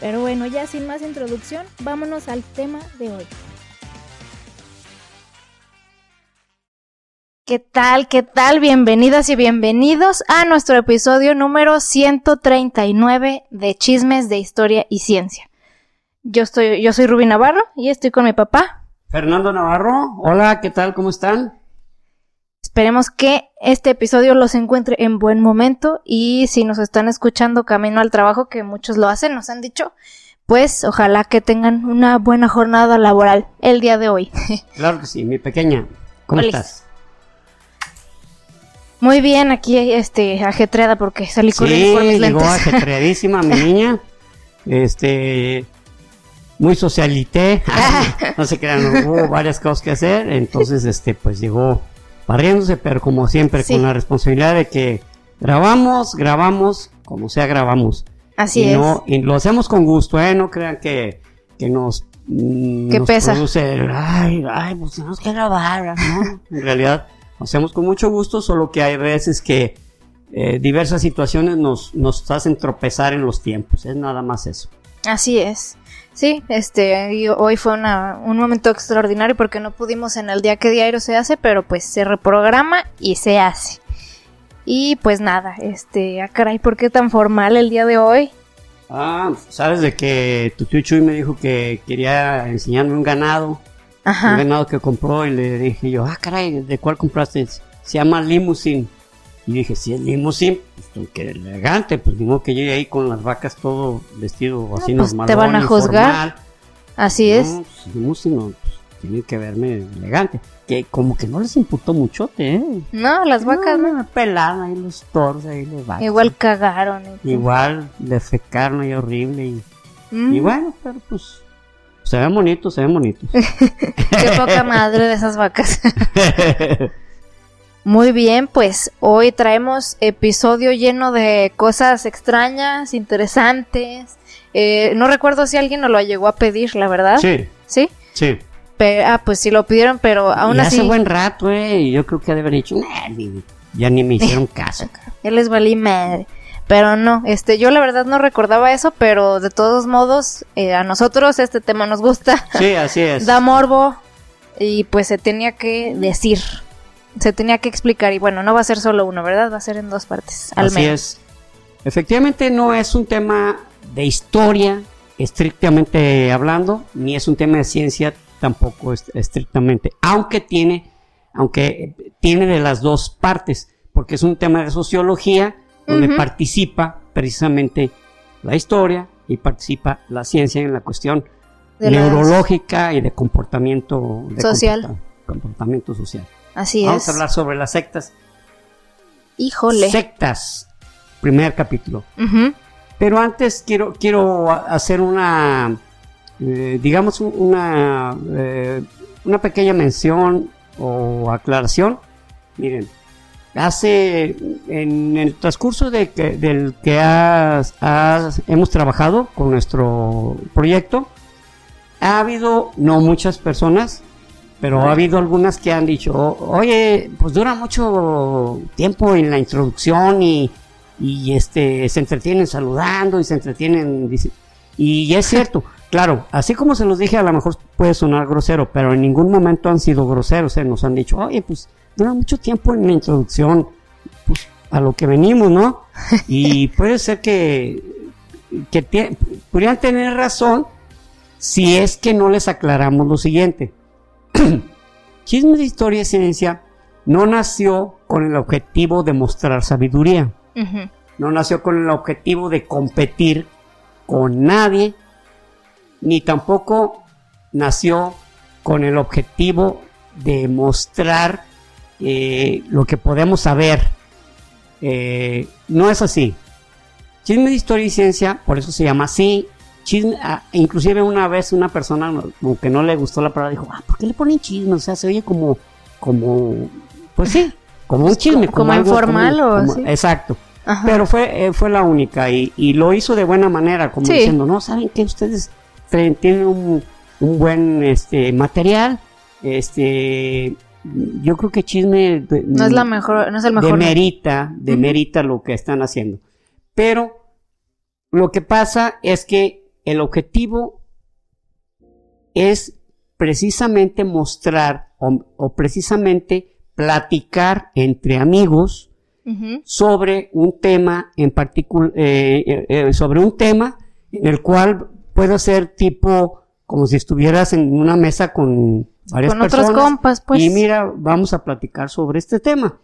Pero bueno, ya sin más introducción, vámonos al tema de hoy. ¿Qué tal? ¿Qué tal? Bienvenidas y bienvenidos a nuestro episodio número 139 de Chismes de Historia y Ciencia. Yo estoy, yo soy Rubí Navarro y estoy con mi papá. Fernando Navarro, hola, ¿qué tal? ¿Cómo están? Esperemos que este episodio los encuentre en buen momento y si nos están escuchando camino al trabajo, que muchos lo hacen, nos han dicho, pues ojalá que tengan una buena jornada laboral el día de hoy. Claro que sí, mi pequeña. ¿Cómo estás? Muy bien, aquí este ajetreada porque salí con sí, mis llegó ajetreadísima mi niña. Este muy socialité, no se crean, hubo varias cosas que hacer, entonces este pues llegó barriéndose, pero como siempre, con la responsabilidad de que grabamos, grabamos, como sea, grabamos. Así y es. No, y lo hacemos con gusto, ¿eh? No crean que, que nos. Mm, que pesa. Produce, ay, ay, pues tenemos que grabar, ¿no? en realidad, lo hacemos con mucho gusto, solo que hay veces que eh, diversas situaciones nos, nos hacen tropezar en los tiempos, es nada más eso. Así es. Sí, este, hoy fue un momento extraordinario porque no pudimos en el día que diario se hace, pero pues se reprograma y se hace. Y pues nada, este, ah caray, ¿por qué tan formal el día de hoy? Ah, sabes de que tu tío Chuy me dijo que quería enseñarme un ganado. Ajá. Un ganado que compró y le dije yo, ah, caray, ¿de cuál compraste? Se llama Limousine. Y dije, si es limusín, pues que elegante, pues digo que llegue ahí con las vacas todo vestido así no, pues normal. Te van a juzgar. Así es. Pues, limusín, no, pues, tienen que verme elegante. Que como que no les imputó muchote, ¿eh? No, las vacas no. no. Pelaron ahí los toros, ahí los vacas. Igual cagaron. Igual defecaron ahí horrible. Y, mm. y bueno, pero pues se ven bonitos, se ven bonitos. Qué poca madre de esas vacas. Muy bien, pues hoy traemos episodio lleno de cosas extrañas, interesantes. Eh, no recuerdo si alguien nos lo llegó a pedir, la verdad. Sí. ¿Sí? Sí. Pero, ah, pues sí lo pidieron, pero aún y así. Hace buen rato, eh. Y yo creo que deben haber dicho, ya ni me hicieron caso. ya les valí madre. Pero no, este, yo la verdad no recordaba eso, pero de todos modos, eh, a nosotros este tema nos gusta. Sí, así es. da morbo. Y pues se tenía que decir se tenía que explicar y bueno, no va a ser solo uno, ¿verdad? Va a ser en dos partes, al Así es. Efectivamente no es un tema de historia estrictamente hablando, ni es un tema de ciencia tampoco estrictamente, aunque tiene, aunque tiene de las dos partes, porque es un tema de sociología donde participa precisamente la historia y participa la ciencia en la cuestión neurológica y de comportamiento social. comportamiento social. Así Vamos es. a hablar sobre las sectas. Híjole. Sectas, primer capítulo. Pero antes quiero, quiero hacer una, eh, digamos, una, eh, una pequeña mención o aclaración. Miren, hace, en el transcurso de que, del que hemos trabajado con nuestro proyecto, ha habido no muchas personas pero ha habido algunas que han dicho, oye, pues dura mucho tiempo en la introducción y, y este se entretienen saludando y se entretienen y es cierto, claro, así como se los dije, a lo mejor puede sonar grosero, pero en ningún momento han sido groseros, ¿eh? nos han dicho, oye, pues dura mucho tiempo en la introducción, pues a lo que venimos, ¿no? Y puede ser que, que podrían tener razón si es que no les aclaramos lo siguiente Chisme de Historia y Ciencia no nació con el objetivo de mostrar sabiduría. No nació con el objetivo de competir con nadie, ni tampoco nació con el objetivo de mostrar eh, lo que podemos saber. Eh, no es así. Chisme de Historia y Ciencia, por eso se llama así, chisme, ah, inclusive una vez una persona como que no le gustó la palabra dijo, ah, ¿por qué le ponen chisme? O sea, se oye como, como, pues sí, como un chisme. Como, informal o así. Exacto. Pero fue, eh, fue la única y, y, lo hizo de buena manera, como diciendo, no, ¿saben que Ustedes tienen un, un buen este material, este yo creo que chisme no es la mejor no es el mejor demerita demerita lo que están haciendo pero lo que pasa es que el objetivo es precisamente mostrar o, precisamente platicar entre amigos sobre un tema en particular eh, eh, eh, sobre un tema en el cual puede ser tipo como si estuvieras en una mesa con varias con personas. Otros compas, pues. Y mira, vamos a platicar sobre este tema.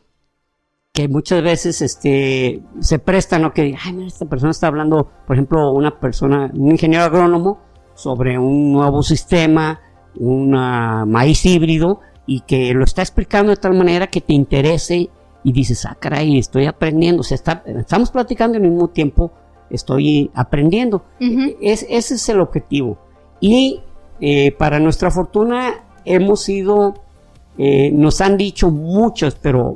Que muchas veces este se presta, ¿no? Que ay, mira, esta persona está hablando, por ejemplo, una persona, un ingeniero agrónomo, sobre un nuevo sistema, un maíz híbrido, y que lo está explicando de tal manera que te interese y dices, ah, caray, estoy aprendiendo. O sea, está, estamos platicando y al mismo tiempo estoy aprendiendo. es, ese es el objetivo. Y eh, para nuestra fortuna, hemos sido, eh, nos han dicho muchos, pero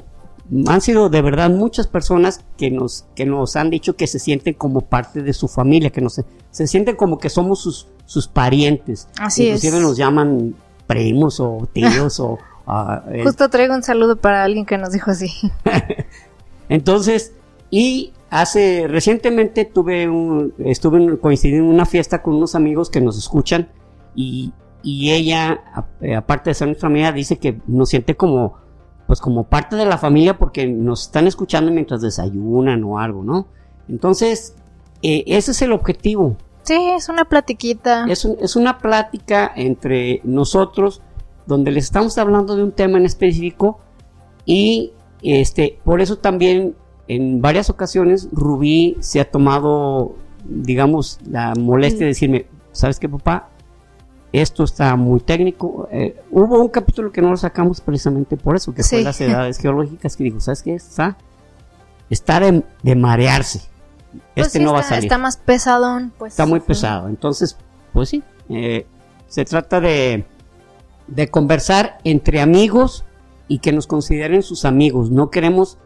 han sido de verdad muchas personas que nos, que nos han dicho que se sienten como parte de su familia, que no se, sienten como que somos sus, sus parientes. Así Inclusive nos llaman primos o tíos o... Ah, eh. Justo traigo un saludo para alguien que nos dijo así. Entonces, y hace, recientemente tuve un, estuve coincidiendo en una fiesta con unos amigos que nos escuchan y, y ella, eh, aparte de ser nuestra amiga, dice que nos siente como, pues como parte de la familia porque nos están escuchando mientras desayunan o algo, ¿no? Entonces, eh, ese es el objetivo. Sí, es una platiquita. Es, es una plática entre nosotros donde les estamos hablando de un tema en específico y este, por eso también en varias ocasiones Rubí se ha tomado, digamos, la molestia de decirme, ¿sabes qué, papá? Esto está muy técnico. Eh, hubo un capítulo que no lo sacamos precisamente por eso, que fue las edades geológicas, que dijo, ¿sabes qué? Está, está de, marearse. Pues este no va a salir. Está más pesadón, pues. Está muy pesado. Entonces, pues sí, eh, se trata de, de conversar entre amigos y que nos consideren sus amigos. No queremos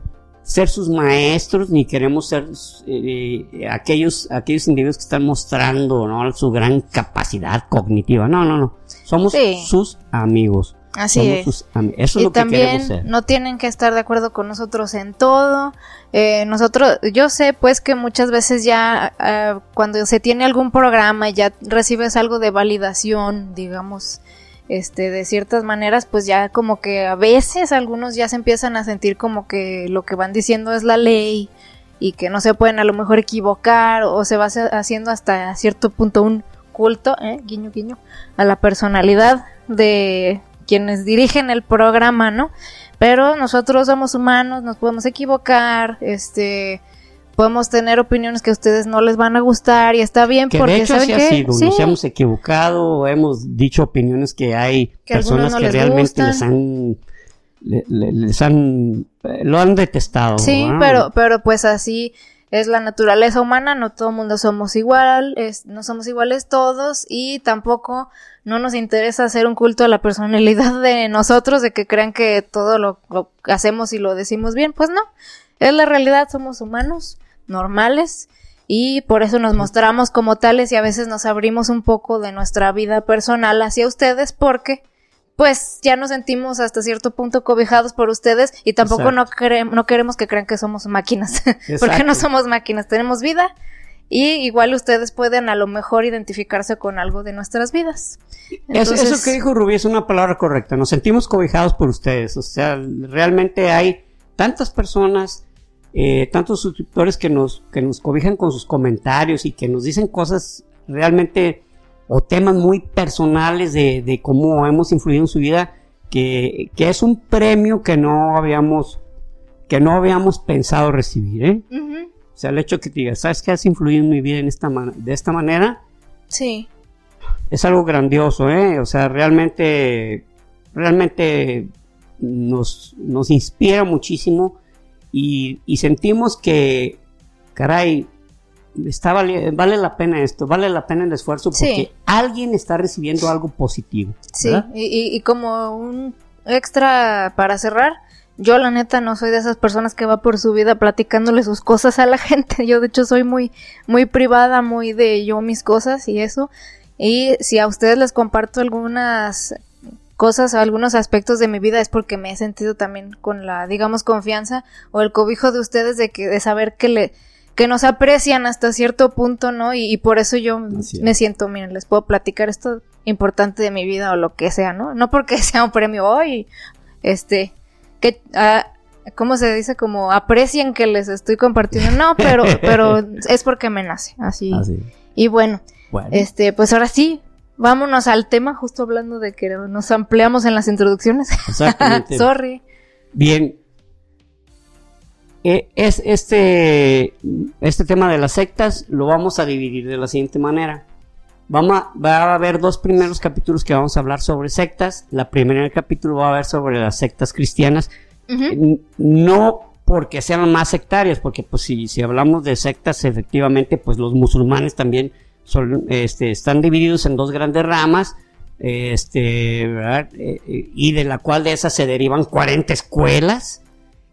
ser sus maestros ni queremos ser eh, aquellos aquellos individuos que están mostrando ¿no? su gran capacidad cognitiva no no no somos sus amigos Así es. Eso es y lo también que ser. no tienen que estar de acuerdo con nosotros en todo. Eh, nosotros, yo sé pues que muchas veces ya eh, cuando se tiene algún programa ya recibes algo de validación, digamos, este, de ciertas maneras, pues ya como que a veces algunos ya se empiezan a sentir como que lo que van diciendo es la ley y que no se pueden a lo mejor equivocar o se va haciendo hasta cierto punto un culto, ¿eh? guiño guiño, a la personalidad de quienes dirigen el programa, ¿no? Pero nosotros somos humanos, nos podemos equivocar, este, podemos tener opiniones que a ustedes no les van a gustar y está bien que porque de hecho ¿saben sí nos hemos equivocado, hemos dicho opiniones que hay personas que realmente les han les han lo han detestado. Sí, pero pero pues así es la naturaleza humana, no todo el mundo somos igual, no somos iguales todos y tampoco no nos interesa hacer un culto a la personalidad de nosotros, de que crean que todo lo, lo hacemos y lo decimos bien, pues no, es la realidad, somos humanos normales y por eso nos mostramos como tales y a veces nos abrimos un poco de nuestra vida personal hacia ustedes porque pues ya nos sentimos hasta cierto punto cobijados por ustedes y tampoco no, no queremos que crean que somos máquinas, porque no somos máquinas, tenemos vida y igual ustedes pueden a lo mejor identificarse con algo de nuestras vidas. eso que dijo Rubí es una palabra correcta, nos sentimos cobijados por ustedes, o sea, realmente hay tantas personas eh, tantos suscriptores que nos, que nos cobijan con sus comentarios y que nos dicen cosas realmente o temas muy personales de, cómo hemos influido en su vida, que, es un premio que no habíamos, que no habíamos pensado recibir, ¿eh? O sea, el hecho que te digas, ¿sabes qué has influido en mi vida en esta de esta manera? Sí. Es algo grandioso, ¿eh? O sea, realmente, realmente nos, nos inspira muchísimo y, sentimos que, caray, está vale, vale la pena esto, vale la pena el esfuerzo porque alguien está recibiendo algo positivo. Sí, y, y, como un extra para cerrar, yo la neta no soy de esas personas que va por su vida platicándole sus cosas a la gente. Yo de hecho soy muy, muy privada, muy de yo mis cosas y eso. Y si a ustedes les comparto algunas cosas, algunos aspectos de mi vida es porque me he sentido también con la, digamos, confianza o el cobijo de ustedes de que, de saber que le, que nos aprecian hasta cierto punto, ¿no? Y, por eso yo me siento, miren, les puedo platicar esto importante de mi vida o lo que sea, ¿no? No porque sea un premio hoy, este, que, ah, ¿cómo se dice? Como aprecien que les estoy compartiendo. No, pero, pero es porque me nace, así. Y bueno, este, pues ahora sí, vámonos al tema, justo hablando de que nos ampliamos en las introducciones. Exactamente. Sorry. Bien. Eh, es este, este tema de las sectas lo vamos a dividir de la siguiente manera. Vamos a, va a haber dos primeros capítulos que vamos a hablar sobre sectas. La primera capítulo va a ver sobre las sectas cristianas. No porque sean más sectarias, porque pues si, si hablamos de sectas, efectivamente, pues los musulmanes también son, este, están divididos en dos grandes ramas, este, ¿verdad? Eh, eh, y de la cual de esas se derivan 40 escuelas.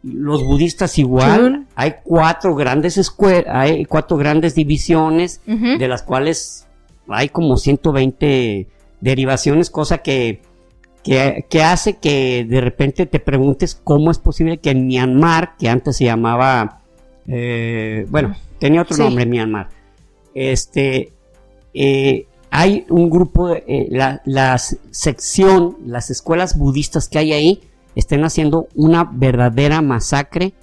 Los budistas igual, hay cuatro grandes escuelas, hay cuatro grandes divisiones, de las cuales hay como 120 derivaciones, cosa que, que, hace que de repente te preguntes cómo es posible que en Myanmar, que antes se llamaba, eh, bueno, tenía otro nombre Myanmar, este, eh, hay un grupo, eh, la, sección, las escuelas budistas que hay ahí, estén haciendo una verdadera masacre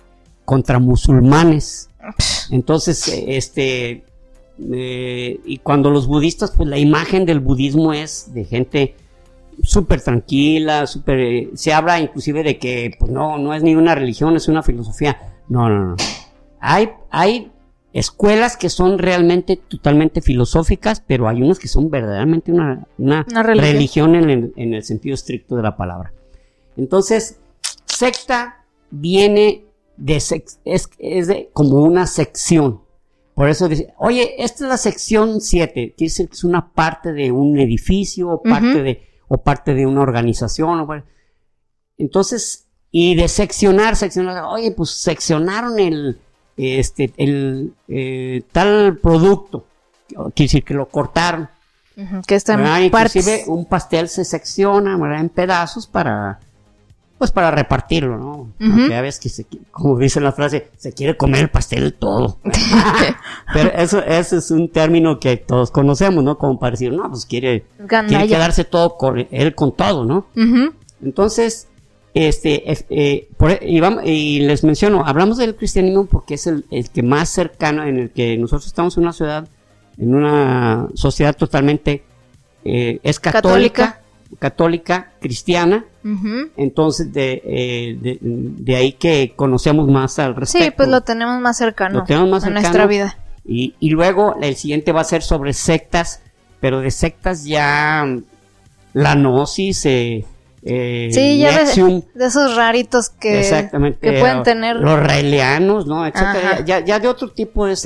contra musulmanes. Entonces, este, eh, y cuando los budistas, pues la imagen del budismo es de gente súper tranquila, súper, se habla inclusive de que, pues no, no es ni una religión, es una filosofía. No, no, no. Hay, hay escuelas que son realmente totalmente filosóficas, pero hay unas que son verdaderamente una, religión, en, el, sentido estricto de la palabra. Entonces, secta viene de, es, de como una sección. Por eso dice, oye, esta es la sección 7, quiere decir que es una parte de un edificio o parte, de, o parte de una organización. entonces, y de seccionar, seccionar, oye, pues seccionaron el, este, el eh, tal producto, quiere decir que lo cortaron. que está en Inclusive un pastel se secciona en pedazos para pues para repartirlo, ¿no? Ya ves que, como dice la frase, se quiere comer el pastel todo. Pero eso, eso es un término que todos conocemos, ¿no? Como para decir, no, pues quiere, quiere quedarse todo con él con todo, ¿no? Entonces, este, eh, e, y, les menciono, hablamos del cristianismo porque es el, que más cercano, en el que nosotros estamos en una ciudad, en una sociedad totalmente, eh, es católica, católica, cristiana, entonces eh, de, de, ahí que conocemos más al respecto. Sí, pues lo tenemos más cercano, tenemos más nuestra vida. Y, y luego el siguiente va a ser sobre sectas, pero de sectas ya la gnosis, eh, eh, sí, ya de, esos raritos que, que pueden tener. Los raelianos, ¿no? Ya, ya, de otro tipo de,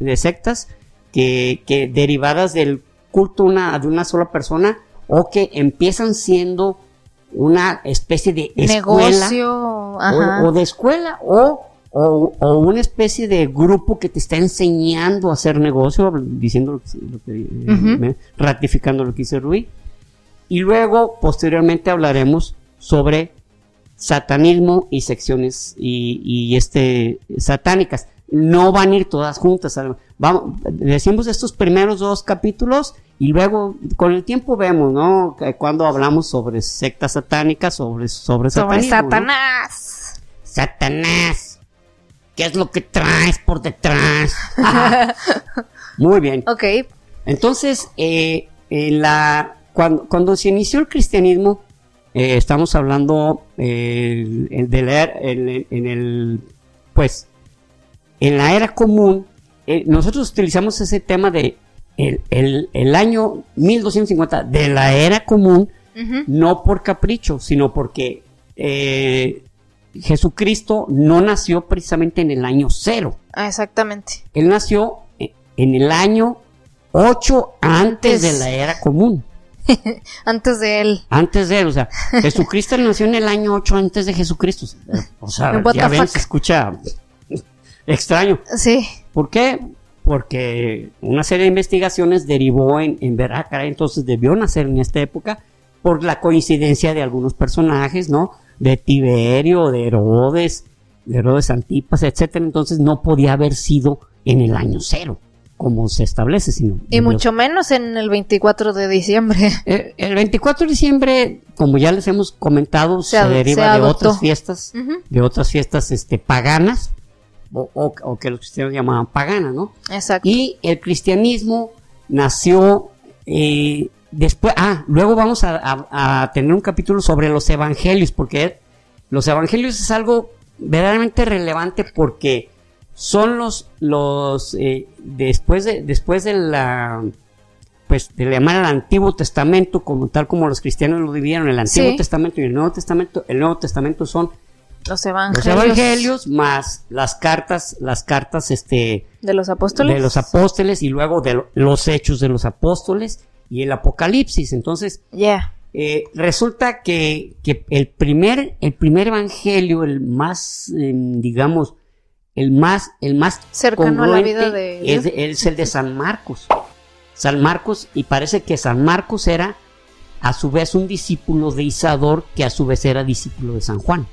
de sectas que, que derivadas del culto una, de una sola persona o que empiezan siendo una especie de escuela O, de escuela o, o, una especie de grupo que te está enseñando a hacer negocio, diciendo lo que, eh, ratificando lo que dice Rui y luego, posteriormente, hablaremos sobre satanismo y secciones y, este satánicas. No van a ir todas juntas. Vamos, decimos estos primeros dos capítulos y luego con el tiempo vemos, ¿no? Cuando hablamos sobre sectas satánicas, sobre, sobre, sobre Satanás. Satanás. ¿Qué es lo que traes por detrás? Muy bien. Ok. Entonces, eh, en la cuando, se inició el cristianismo, eh, estamos hablando eh, de leer en, el, pues, en la era común, eh, nosotros utilizamos ese tema de el, año 1250 de la era común, no por capricho, sino porque Jesucristo no nació precisamente en el año cero. Ah, exactamente. Él nació en el año 8 antes de la era común. antes de él. Antes de él, o sea, Jesucristo nació en el año 8 antes de Jesucristo. O sea, ya ven, se escucha extraño. Sí. ¿Por qué? Porque una serie de investigaciones derivó en, en ver, ah, entonces debió nacer en esta época por la coincidencia de algunos personajes, ¿no? De Tiberio, de Herodes, de Herodes Antipas, etcétera. Entonces no podía haber sido en el año cero como se establece, sino... Y mucho menos en el 24 de diciembre. Eh, el, 24 de diciembre, como ya les hemos comentado, se, deriva de otras fiestas, de otras fiestas este, paganas, o, que los cristianos llamaban paganas, ¿no? Exacto. Y el cristianismo nació eh, después, ah, luego vamos a, tener un capítulo sobre los evangelios, porque los evangelios es algo verdaderamente relevante porque son los, los eh, después de, después de la, pues de llamar al Antiguo Testamento, como tal como los cristianos lo dividieron, el Antiguo Testamento y el Nuevo Testamento, el Nuevo Testamento son los evangelios. los evangelios más las cartas, las cartas este de los apóstoles, de los apóstoles y luego de los hechos de los apóstoles y el Apocalipsis. Entonces, ya eh, resulta que, que, el primer el primer evangelio, el más em, digamos el más, el más cercano a la vida de es, el de San Marcos. San Marcos, y parece que San Marcos era a su vez un discípulo de Isador, que a su vez era discípulo de San Juan.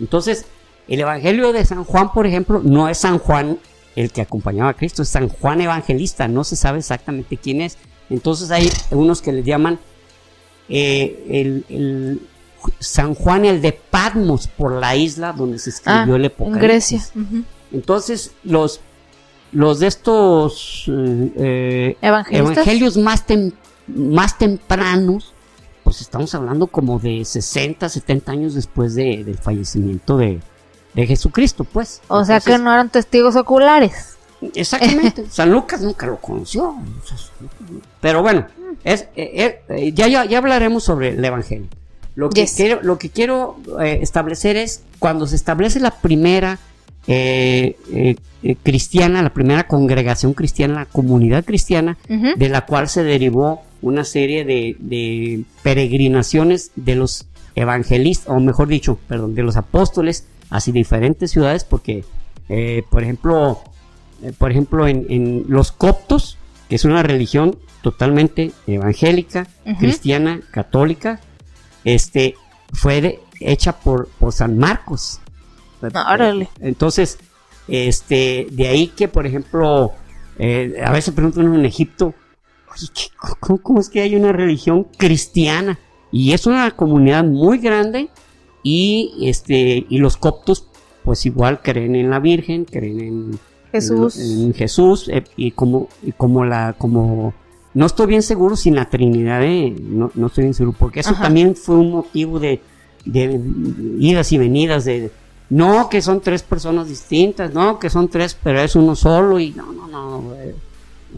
Entonces, el Evangelio de San Juan, por ejemplo, no es San Juan el que acompañaba a Cristo, es San Juan Evangelista, no se sabe exactamente quién es. Entonces hay unos que le llaman eh, el, San Juan el de Patmos por la isla donde se escribió ah, el Apocalipsis. En Grecia. Entonces, los, los de estos eh, eh, evangelios más, más tempranos, pues estamos hablando como de 60, 70 años después de, del fallecimiento de, Jesucristo, pues. O sea que no eran testigos oculares. Exactamente. San Lucas nunca lo conoció. Pero bueno, es, eh, ya, ya, hablaremos sobre el Evangelio. Lo que quiero, lo que quiero establecer es cuando se establece la primera eh, eh, eh, cristiana, la primera congregación cristiana, la comunidad cristiana, de la cual se derivó una serie de, peregrinaciones de los evangelistas, o mejor dicho, perdón, de los apóstoles hacia diferentes ciudades, porque, por ejemplo, por ejemplo, en, los coptos, que es una religión totalmente evangélica, cristiana, católica, este, fue hecha por, por San Marcos, entonces, este, de ahí que, por ejemplo, eh, a veces preguntan en Egipto, ¿cómo, es que hay una religión cristiana? Y es una comunidad muy grande y, este, y los coptos, pues igual creen en la Virgen, creen en Jesús, en, Jesús eh, y como, y como la, como, no estoy bien seguro si la Trinidad, eh, no, no estoy bien seguro, porque eso también fue un motivo de, de idas y venidas de no, que son tres personas distintas, no, que son tres, pero es uno solo y no, no, no,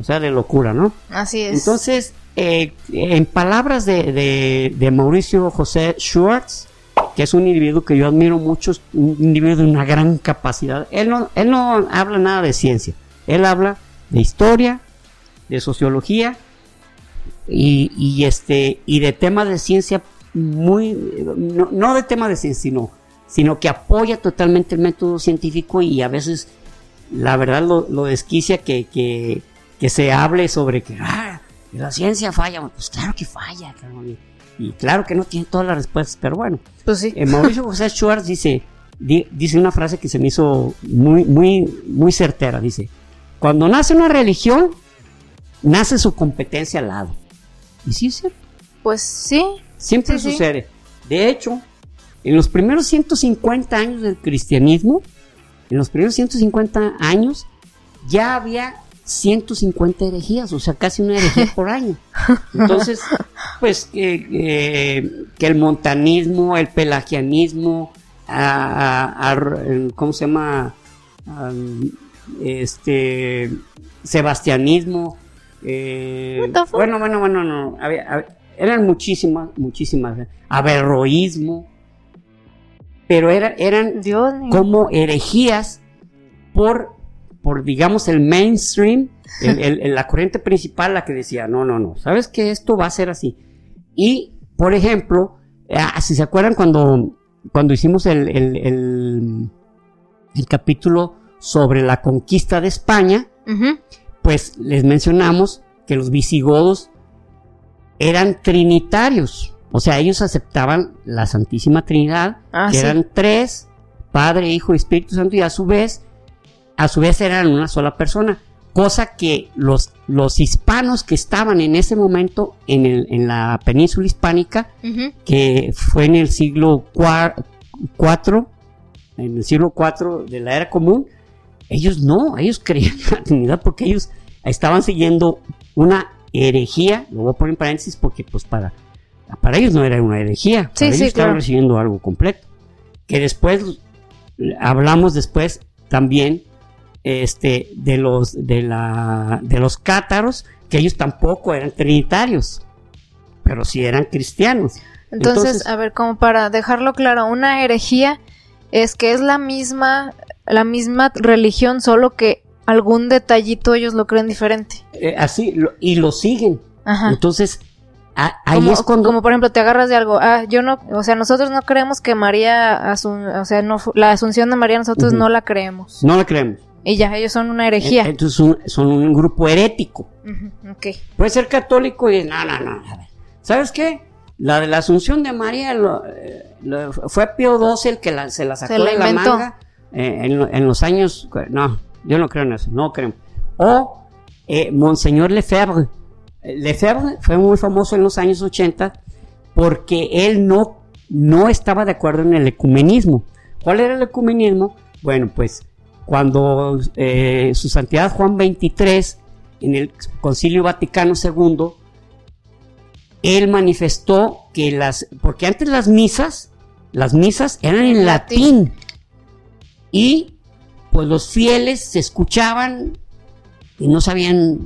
o sea, de locura, ¿no? Así es. Entonces, eh, en palabras de, de, Mauricio José Schwartz, que es un individuo que yo admiro mucho, un individuo de una gran capacidad, él no, él no habla nada de ciencia, él habla de historia, de sociología y, y este y de temas de ciencia muy no, no de temas de ciencia sino sino que apoya totalmente el método científico y a veces la verdad lo, desquicia que, que, se hable sobre que ah, la ciencia falla. Pues claro que falla, y, claro que no tiene todas las respuestas, pero bueno. Pues sí. Eh, Mauricio José Schwartz dice, dice una frase que se me hizo muy, muy, muy certera. Dice, cuando nace una religión, nace su competencia al lado. ¿Y sí es cierto? Pues sí. Siempre sucede. De hecho, en los primeros 150 años del cristianismo, en los primeros 150 años, ya había 150 herejías, o sea, casi una herejía por año. Entonces, pues que el montanismo, el pelagianismo, ¿cómo se llama? este, sebastianismo. Eh, bueno, bueno, bueno, no. eran muchísimas, muchísimas. Averroísmo pero eran como herejías por, por digamos, el mainstream, la corriente principal, la que decía, no, no, no, sabes que esto va a ser así. Y, por ejemplo, ah, si se acuerdan cuando, cuando hicimos el, el, capítulo sobre la conquista de España, pues les mencionamos que los visigodos eran trinitarios. O sea, ellos aceptaban la Santísima Trinidad, ah, que eran tres, Padre, Hijo y Espíritu Santo, y a su vez, a su vez eran una sola persona. Cosa que los, los hispanos que estaban en ese momento en, el, en la península hispánica, que fue en el siglo IV, en el siglo IV de la era común, ellos no, ellos creían en la Trinidad porque ellos estaban siguiendo una herejía, lo voy a poner en paréntesis porque pues para para ellos no era una herejía, para ellos estaban recibiendo algo completo. Que después, hablamos después también este, de, los, de, la, de los cátaros, que ellos tampoco eran trinitarios, pero sí eran cristianos. Entonces, a ver, como para dejarlo claro, una herejía es que es la misma, la misma religión, solo que algún detallito ellos lo creen diferente. Eh, así, y lo siguen. Entonces, como, es cuando... como por ejemplo te agarras de algo, ah, yo no, o sea, nosotros no creemos que María, o sea, no, la asunción de María nosotros no la creemos. No la creemos. Y ya, ellos son una herejía. Eh, entonces son, un grupo herético. Puede ser católico y no, no, no. ¿Sabes qué? La de la asunción de María eh, fue Pío XII el que se la sacó de la manga eh, en, los años... No, yo no creo en eso, no creo. O Monseñor Lefebvre Lefebvre fue muy famoso en los años 80 porque él no, no estaba de acuerdo en el ecumenismo. ¿Cuál era el ecumenismo? Bueno, pues cuando eh, su santidad Juan XXIII, en el Concilio Vaticano II, él manifestó que las, porque antes las misas, las misas eran en latín y pues los fieles se escuchaban y no sabían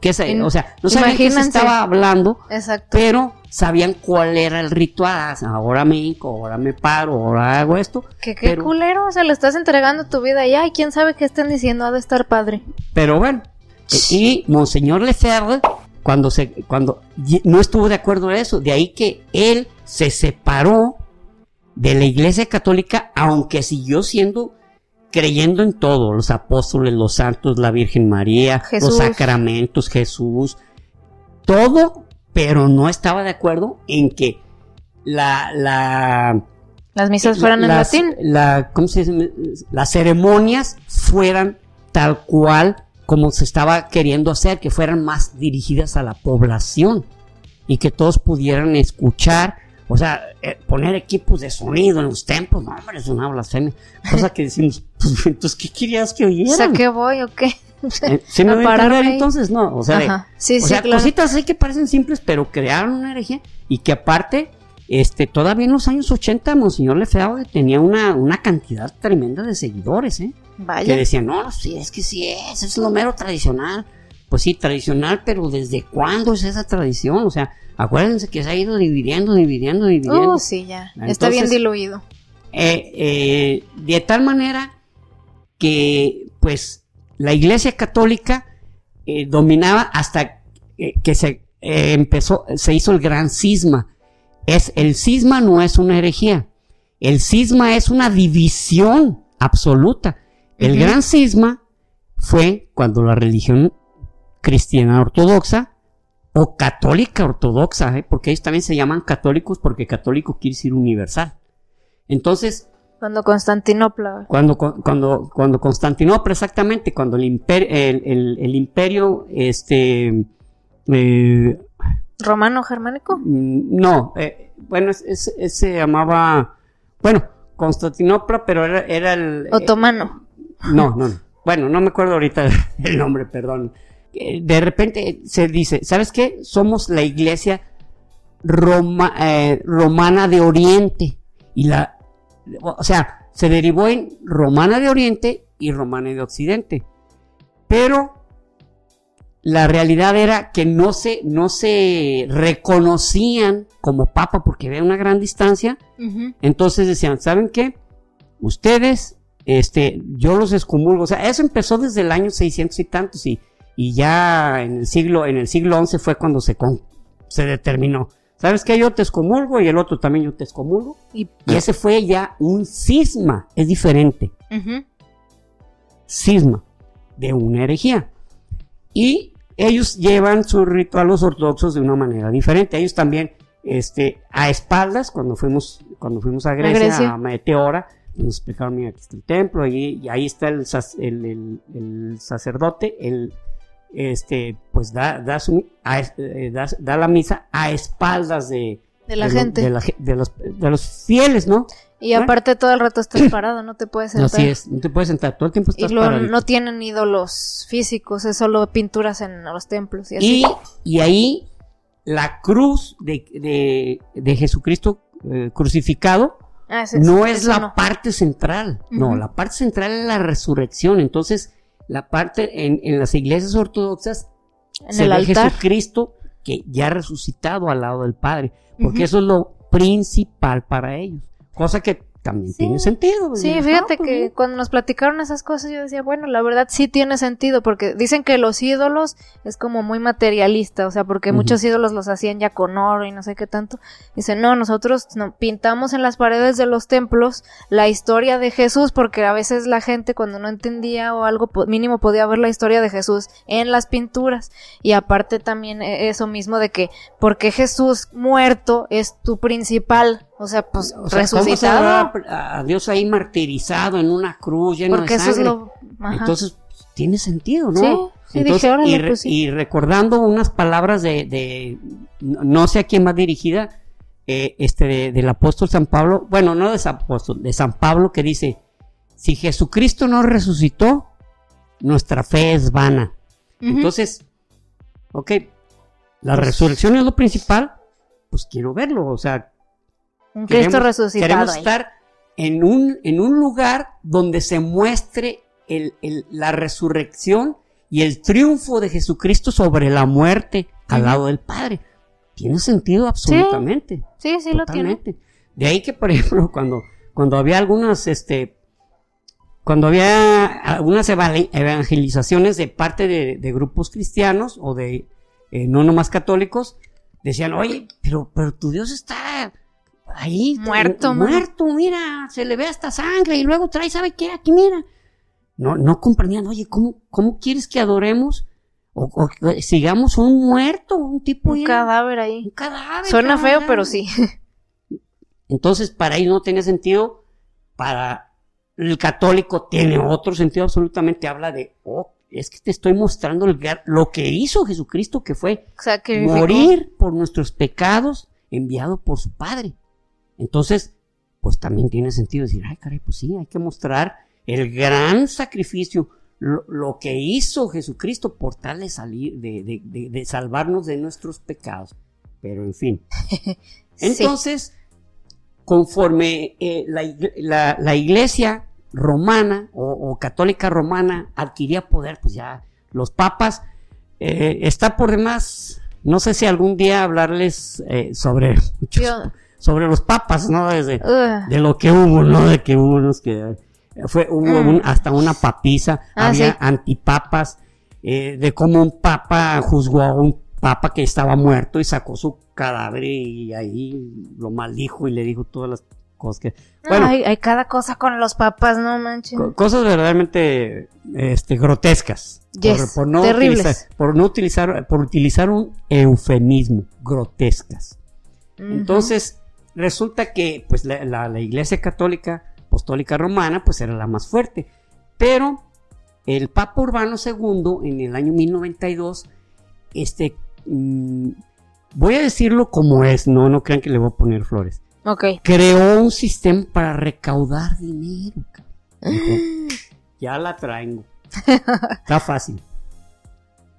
qué se, o sea, no sabían qué se estaba hablando, pero sabían cuál era el ritual. Ahora me ahora me paro, ahora hago esto. ¿Qué, qué culero, o sea, le estás entregando tu vida y ay, quién sabe qué estén diciendo, ha de estar padre. Pero bueno, y Monseñor Lefebvre, cuando se, cuando no estuvo de acuerdo en eso, de ahí que él se separó de la Iglesia Católica, aunque siguió siendo creyendo en todo, los apóstoles, los santos, la Virgen María, los sacramentos, Jesús, todo, pero no estaba de acuerdo en que la, la las misas fueran en latín. La, ¿cómo se dice? Las ceremonias fueran tal cual como se estaba queriendo hacer, que fueran más dirigidas a la población y que todos pudieran escuchar o sea, eh, poner equipos de sonido en los templos, no, hombre, es una blasfemia. Cosa que decimos, pues, entonces, ¿qué querías que oyeran? O sea, ¿qué voy o qué? Eh, ¿Se me va a entonces? No, o sea, sí, o sea cositas así que parecen simples, pero crearon una herejía y que aparte, este, todavía en los años 80, Monseñor Lefebvre tenía una, una cantidad tremenda de seguidores, ¿eh? Vaya. Que decían, no, sí, es que sí es, es lo mero tradicional. Pues sí, tradicional, pero ¿desde cuándo es esa tradición? O sea, acuérdense que se ha ido dividiendo, dividiendo, dividiendo. Oh, sí, ya. Está bien diluido. Eh, eh, de tal manera que, pues, la Iglesia Católica eh, dominaba hasta que se empezó, se hizo el gran cisma. Es, el cisma no es una herejía. El cisma es una división absoluta. El gran cisma fue cuando la religión cristiana ortodoxa o católica ortodoxa, ¿eh? porque ellos también se llaman católicos porque católico quiere decir universal. Entonces... Cuando Constantinopla. Cuando, cuando, cuando Constantinopla, exactamente, cuando el imperio, el, imperio, este... Eh, ¿Romano germánico? Mm, no, eh, bueno, se llamaba, bueno, Constantinopla, pero era, era el... Otomano. no, no, no. Bueno, no me acuerdo ahorita el nombre, perdón de repente se dice, ¿sabes qué? Somos la iglesia eh, romana de Oriente. Y la, o sea, se derivó en romana de Oriente y romana de Occidente. Pero la realidad era que no se, no se reconocían como papa porque había una gran distancia. Entonces decían, ¿saben qué? Ustedes este, yo los excomulgo. O sea, eso empezó desde el año 600 y tantos y, y ya en el siglo, en el siglo XI fue cuando se, con, se determinó. ¿Sabes qué? Yo te excomulgo y el otro también yo te excomulgo. Y, ese fue ya un cisma, es diferente. Cisma de una herejía. Y ellos llevan su ritual los ortodoxos de una manera diferente. Ellos también, este, a espaldas, cuando fuimos, cuando fuimos a Grecia, a Meteora, nos explicaron, mira, aquí está el templo, y, ahí está el, el, sacerdote, el, este, pues da, da, su, eh, da, la misa a espaldas de, de la gente. De, los, de, los, fieles, ¿no? Y aparte todo el rato estás parado, no te puedes sentar. Así es, no te puedes sentar, todo el tiempo estás y parado. no tienen ídolos físicos, es solo pinturas en los templos. Y, así. y, ahí la cruz de, de, Jesucristo eh, crucificado ah, no es la parte central, no, la parte central es la resurrección. Entonces, la parte en, en las iglesias ortodoxas en se el ve altar. Jesucristo que ya ha resucitado al lado del Padre, porque eso es lo principal para ellos. Cosa que también tiene sentido. Sí, fíjate pues, que cuando nos platicaron esas cosas yo decía, bueno, la verdad sí tiene sentido, porque dicen que los ídolos es como muy materialista, o sea, porque muchos ídolos los hacían ya con oro y no sé qué tanto. Dicen, no, nosotros no, pintamos en las paredes de los templos la historia de Jesús, porque a veces la gente cuando no entendía o algo mínimo podía ver la historia de Jesús en las pinturas. Y aparte también e, eso mismo de que, porque Jesús muerto es tu principal o sea, pues resucitado. a, Dios ahí martirizado en una cruz lleno Porque de sangre. Eso es lo... Entonces, tiene sentido, ¿no? Sí, dije, y, pues y, recordando unas palabras de, de, no sé a quién va dirigida, eh, este, del apóstol San Pablo, bueno, no de San apóstol, de San Pablo que dice, si Jesucristo no resucitó, nuestra fe es vana. Entonces, ok, la pues resurrección es lo principal, pues quiero verlo, o sea, un Cristo resucitado. Queremos estar en un, en un lugar donde se muestre el, la resurrección y el triunfo de Jesucristo sobre la muerte al lado del Padre. Tiene sentido absolutamente. Sí, sí, lo tiene. De ahí que, por ejemplo, cuando, cuando había algunas, este, cuando había algunas evangelizaciones de parte de, grupos cristianos o de eh, no nomás católicos, decían, oye, pero, pero tu Dios está ahí muerto, muerto, mira, se le ve hasta sangre y luego trae, ¿sabe qué? Aquí mira. No, no comprendían, oye, ¿cómo, cómo quieres que adoremos? O, sigamos un muerto, un tipo un cadáver ahí. Un cadáver. Suena feo, pero sí. Entonces, para ellos no tiene sentido. Para el católico tiene otro sentido absolutamente. Habla de, oh, es que te estoy mostrando lo que hizo Jesucristo, que fue morir por nuestros pecados, enviado por su Padre. Entonces, pues también tiene sentido decir, ay, caray, pues sí, hay que mostrar el gran sacrificio, lo, que hizo Jesucristo por tal de salir, de, salvarnos de nuestros pecados. Pero en fin. Entonces, conforme eh, la, iglesia romana o, católica romana adquiría poder, pues ya los papas, eh, está por demás, no sé si algún día hablarles eh, sobre sobre los papas, ¿no? Desde, de lo que hubo, ¿no? De que hubo unos que fue hubo mm. hasta una papiza, ah, había antipapas, eh, de cómo un papa juzgó a un papa que estaba muerto y sacó su cadáver y ahí lo maldijo y le dijo todas las cosas que bueno. Hay, cada cosa con los papas no manches. Cosas verdaderamente este grotescas. Por, no utilizar, por no utilizar por utilizar un eufemismo grotescas. Entonces resulta que pues la, iglesia católica apostólica romana pues era la más fuerte, pero el Papa Urbano II en el año 1092, este, mm, voy a decirlo como es, no, no crean que le voy a poner flores. Creó un sistema para recaudar dinero. ya la traigo. Está fácil.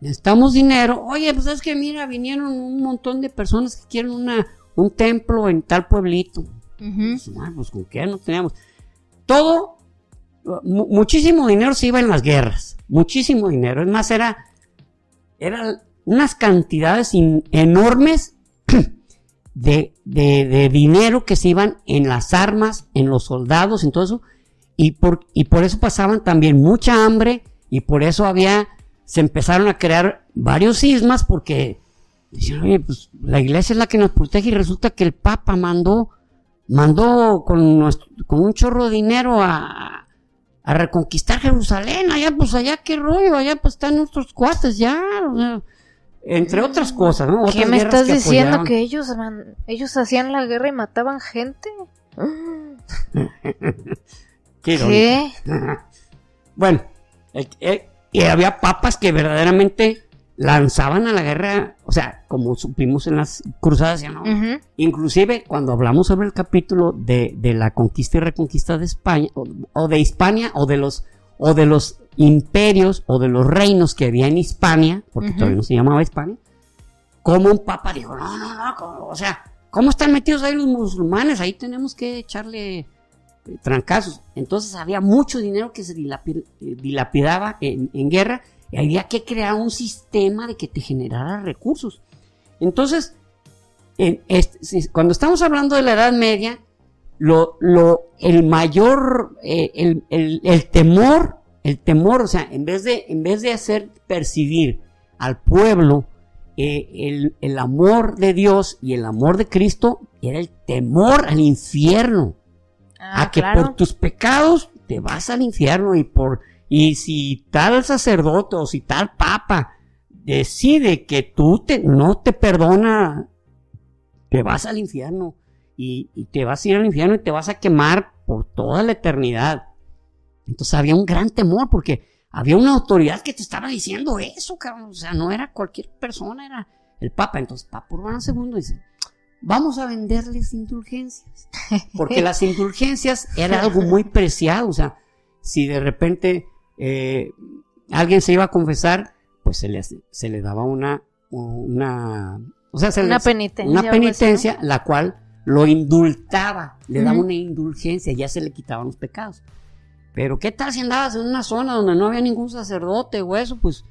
Necesitamos dinero. Oye, pues es que mira, vinieron un montón de personas que quieren una, un templo en tal pueblito. pues, pues, con qué no teníamos. Todo, muchísimo dinero se iba en las guerras. Muchísimo dinero. Es más, era, eran unas cantidades enormes de, de, dinero que se iban en las armas, en los soldados, en todo eso. y, por, y por eso pasaban también mucha hambre y por eso había, se empezaron a crear varios sismas porque decían, oye, pues la iglesia es la que nos protege y resulta que el Papa mandó, mandó con, con un chorro de dinero a, a reconquistar Jerusalén, allá pues allá qué rollo, allá pues están nuestros cuates ya, entre otras cosas, ¿no? ¿Qué me estás diciendo que ellos ellos hacían la guerra y mataban gente? ¿Qué? bueno, y había papas que verdaderamente lanzaban a la guerra, o sea, como supimos en las cruzadas, ¿no? Inclusive cuando hablamos sobre el capítulo de, la conquista y reconquista de España, o, de Hispania, o de los, o de los imperios, o de los reinos que había en Hispania, porque todavía no se llamaba Hispania, como un papa dijo, no, no, no, o sea, ¿cómo están metidos ahí los musulmanes? Ahí tenemos que echarle eh, trancazos. Entonces había mucho dinero que se eh, dilapidaba en, guerra y había que crear un sistema de que te generara recursos. Entonces, cuando estamos hablando de la Edad Media, lo, el mayor, eh, el, temor, el temor, o sea, en vez de, en vez de hacer percibir al pueblo el, amor de Dios y el amor de Cristo, era el temor al infierno. Ah, a que por tus pecados te vas al infierno y por y si tal sacerdote o si tal papa decide que tú te, no te perdona, te vas al infierno y, te vas a ir al infierno y te vas a quemar por toda la eternidad. Entonces había un gran temor porque había una autoridad que te estaba diciendo eso, cabrón. O sea, no era cualquier persona, era el Papa. Entonces, Papa Urbano II dice, vamos a venderles indulgencias. Porque las indulgencias era algo muy preciado. O sea, si de repente eh, alguien se iba a confesar, pues se le, se le daba una, una, o sea, una penitencia. Una penitencia, la cual lo indultaba, le daba una indulgencia, ya se le quitaban los pecados. Pero ¿qué tal si andabas en una zona donde no había ningún sacerdote o eso? Pues,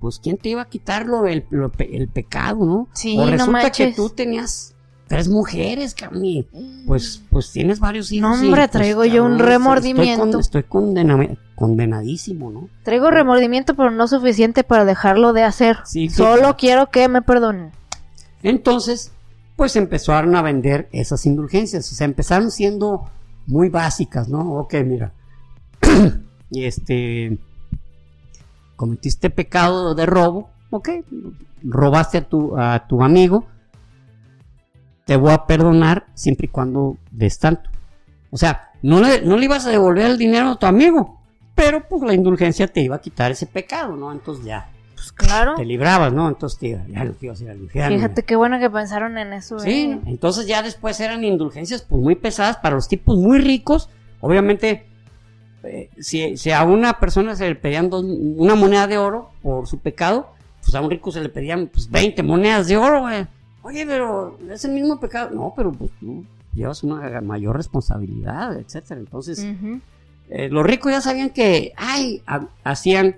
pues ¿quién te iba a quitarlo el, el, pecado, no? Sí, o resulta que tú tenías tres mujeres, Cami. Pues, pues tienes varios hijos. No, hombre, pues, traigo yo un remordimiento. Estoy, condenadísimo, ¿no? Traigo remordimiento, pero no suficiente para dejarlo de hacer. Solo quiero que me perdonen. Entonces, pues empezaron a vender esas indulgencias. O sea, empezaron siendo muy básicas, ¿no? Ok, mira. este. Cometiste pecado de robo. Ok. Robaste a tu, a tu amigo te voy a perdonar siempre y cuando des tanto. O sea, no le, no le ibas a devolver el dinero a tu amigo, pero pues la indulgencia te iba a quitar ese pecado, ¿no? Entonces ya. Pues claro. Te librabas, ¿no? Entonces te, ya lo ibas a ir al infierno. Fíjate qué bueno que pensaron en eso. Sí, ¿eh? entonces ya después eran indulgencias pues muy pesadas para los tipos muy ricos. Obviamente, eh, si, si, a una persona se le pedían una moneda de oro por su pecado, pues a un rico se le pedían pues 20 monedas de oro, güey. Oye, pero es el mismo pecado. No, pero pues tú llevas una mayor responsabilidad, etcétera. Entonces, eh, los ricos ya sabían que, ay, hacían,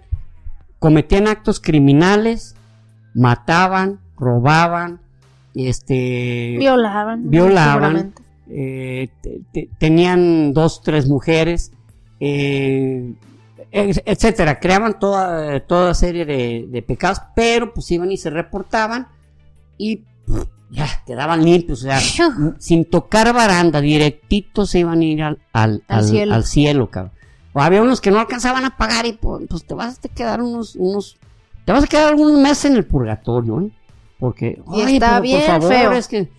cometían actos criminales, mataban, robaban, este, violaban, violaban, eh, tenían dos, tres mujeres, eh, etcétera, creaban toda, toda serie de, de, pecados, pero pues iban y se reportaban y ya quedaban limpios, o sea, sin tocar baranda, directito se iban a ir al, al, al, cielo. cabrón. O había unos que no alcanzaban a pagar y pues, pues te vas a quedar unos, unos, te vas a quedar algunos meses en el purgatorio, ¿eh? Porque, y está bien por favor, es que,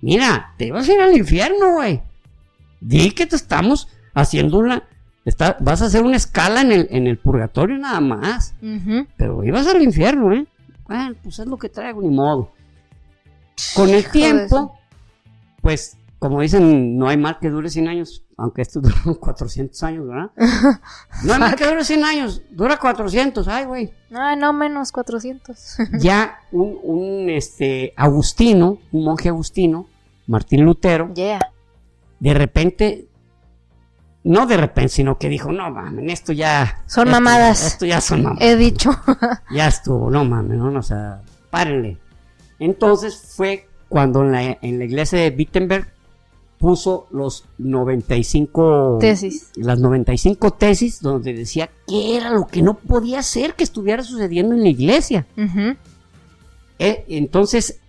mira, te vas a ir al infierno, güey. Di que te estamos haciendo una, está, vas a hacer una escala en el, en el purgatorio nada más. Pero ibas al infierno, ¿eh? Bueno, pues es lo que traigo, ni modo. Con el tiempo, pues, como dicen, no hay mal que dure 100 años, aunque esto dura 400 años, ¿verdad? No hay mal que dure 100 años, dura 400, ay, güey. Ay, no menos 400. ya un, un, este, Agustino, un monje agustino, Martín Lutero, de repente no de repente, sino que dijo, no mames, esto ya... Son mamadas. Esto ya son mamadas. He dicho. ya estuvo, no mames, no, o sea, párenle. Entonces fue cuando en la, iglesia de Wittenberg puso los 95 tesis. Las 95 tesis donde decía que era lo que no podía ser que estuviera sucediendo en la iglesia. Eh, entonces,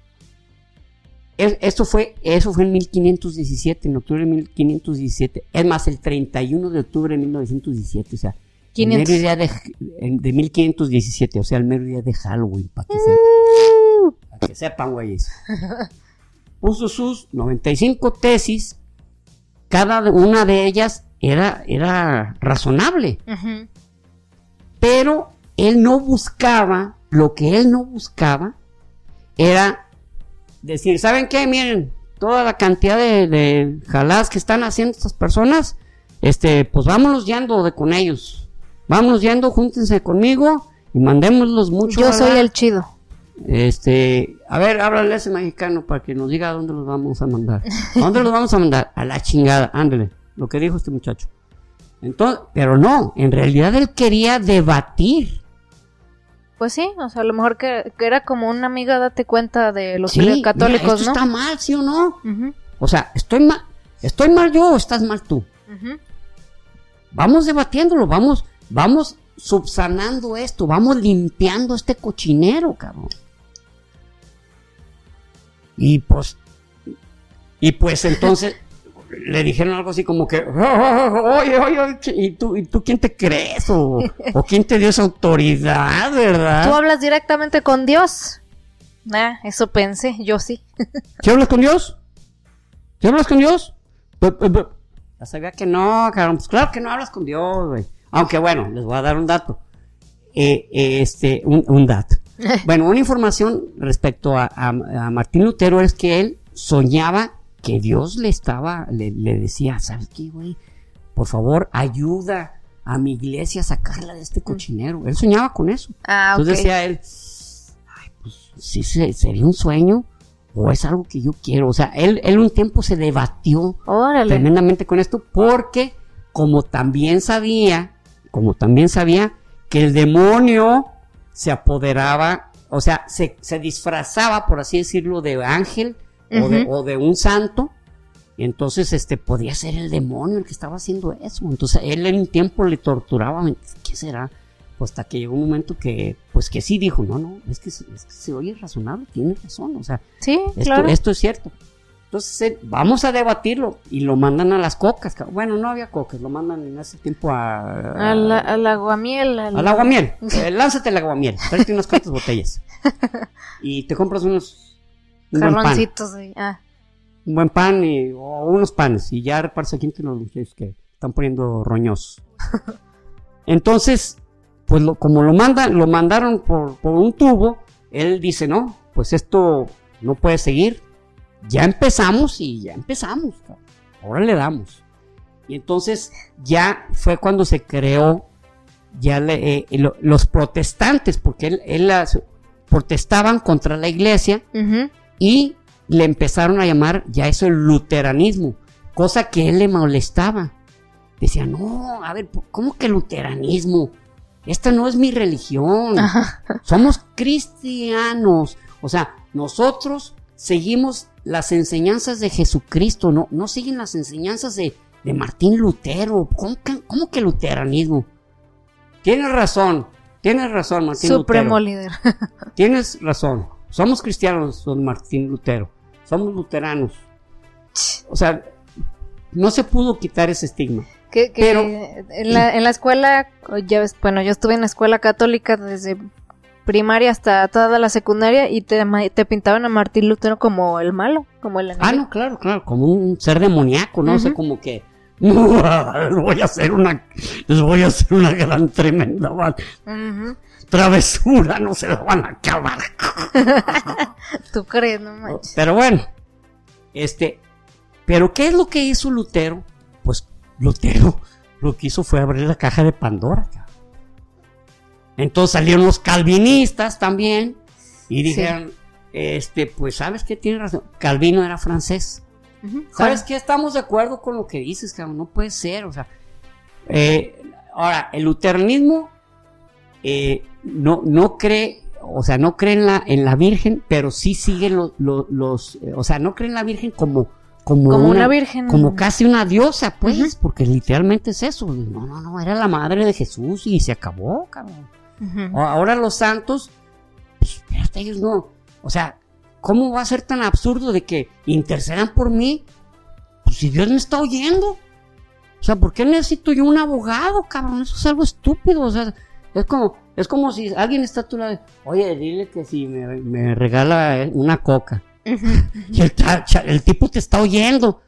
eso fue, eso fue en 1517, en octubre de 1517. Es más, el 31 de octubre de 1917, o sea, el mero día de, de, 1517, o sea, el mero día de Halloween, para que, para que sepan, güeyes. Puso sus 95 tesis, cada una de ellas era, era razonable. Pero él no buscaba, lo que él no buscaba era decir, ¿saben qué? Miren, toda la cantidad de, de jalás que están haciendo estas personas, este, pues vámonos yendo de con ellos. Vámonos yendo, júntense conmigo y mandémoslos mucho. Yo soy el chido. Este, a ver, háblale a ese mexicano para que nos diga a dónde los vamos a mandar. ¿A dónde los vamos a mandar? A la chingada, ándale, lo que dijo este muchacho. Entonces, pero no, en realidad él quería debatir. Pues sí, o sea, a lo mejor que, era como una amiga, date cuenta de los católicos, ¿no? está mal, ¿sí o no? O sea, estoy mal, estoy mal yo o estás mal tú. Vamos debatiéndolo, vamos, vamos subsanando esto, vamos limpiando este cochinero, cabrón. Y pues, y pues entonces le dijeron algo así como que, oye, oye, ¿y tú, ¿y tú quién te crees? O, quién te dio esa autoridad, verdad? Tú hablas directamente con Dios. Ah, eso pensé, yo sí. ¿Sí hablas con Dios? ¿Sí hablas con Dios? Ya sabía que no, cabrón. Pues claro que no hablas con Dios, güey. Aunque bueno, les voy a dar un dato. Eh, este, un, dato. Bueno, una información respecto a, Martín Lutero es que él soñaba que Dios le estaba, le, decía, ¿sabes qué, güey? Por favor, ayuda a mi iglesia a sacarla de este cochinero. Él soñaba con eso. Ah, Entonces decía él, Ay, pues sí, sería un sueño o es algo que yo quiero. O sea, él, él un tiempo se debatió tremendamente con esto porque como también sabía, como también sabía que el demonio se apoderaba, o sea, se, disfrazaba, por así decirlo, de ángel o, de, un santo. Y entonces, este, podía ser el demonio el que estaba haciendo eso. Entonces, él en un tiempo le torturaba. ¿Qué será? Pues hasta que llegó un momento que, pues que sí dijo, no, no, es que, es que se oye razonable, tiene razón. O sea, sí, esto, esto es cierto. Entonces, eh, vamos a debatirlo y lo mandan a las cocas. Bueno, no había cocas, lo mandan en ese tiempo a... al aguamiel. Al, aguamiel. Eh, lánzate el aguamiel, tráete unas cuantas botellas. Y te compras unos... Un Carroncitos, ah. Un buen pan y, o unos panes y ya reparse aquí entre los muchachos que están poniendo roñosos. Entonces, pues como lo mandan, lo mandaron por, por un tubo, él dice, no, pues esto no puede seguir ya empezamos y ya empezamos. Ahora le damos. Y entonces ya fue cuando se creó ya eh, los protestantes, porque él, protestaban contra la iglesia y le empezaron a llamar ya eso el luteranismo, cosa que él le molestaba. Decía, no, a ver, ¿cómo que luteranismo? Esta no es mi religión. Somos cristianos. O sea, nosotros seguimos las enseñanzas de Jesucristo, no, no siguen las enseñanzas de, Martín Lutero. ¿Cómo que, luteranismo? Tienes razón, tienes razón, Martín Supremo líder. tienes razón. Somos cristianos, don Martín Lutero. Somos luteranos. O sea, no se pudo quitar ese estigma. Que, pero, en, la, en la escuela, ya ves, bueno, yo estuve en la escuela católica desde primaria hasta toda la secundaria y te, te pintaban a Martín Lutero como el malo, como el enemigo. Ah, no, claro, claro, como un ser demoníaco, ¿no? sé, como que les voy a hacer una les voy a hacer una gran tremenda travesura, no se lo van a acabar. Tú crees, no manches. Pero bueno, este, pero ¿qué es lo que hizo Lutero? Pues Lutero lo que hizo fue abrir la caja de Pandora, entonces salieron los calvinistas también y dijeron, este, pues sabes que tiene razón, Calvino era francés. ¿Sabes qué? Estamos de acuerdo con lo que dices, cabrón, no puede ser, o sea, eh, ahora, el luteranismo eh, no, no cree, o sea, no cree en la, en la Virgen, pero sí sigue los, los, eh, o sea, no cree en la Virgen como, como, Como una virgen. como casi una diosa, pues, porque literalmente es eso. No, no, no, era la madre de Jesús y se acabó, cabrón. Ahora los santos, pues, espérate, ellos no. O sea, ¿cómo va a ser tan absurdo de que intercedan por mí? Pues si Dios me está oyendo. O sea, ¿por qué necesito yo un abogado, cabrón? Eso es algo estúpido. O sea, es como, es como si alguien está a tu lado. Oye, dile que si me, me regala eh, una coca. Y el, el tipo te está oyendo.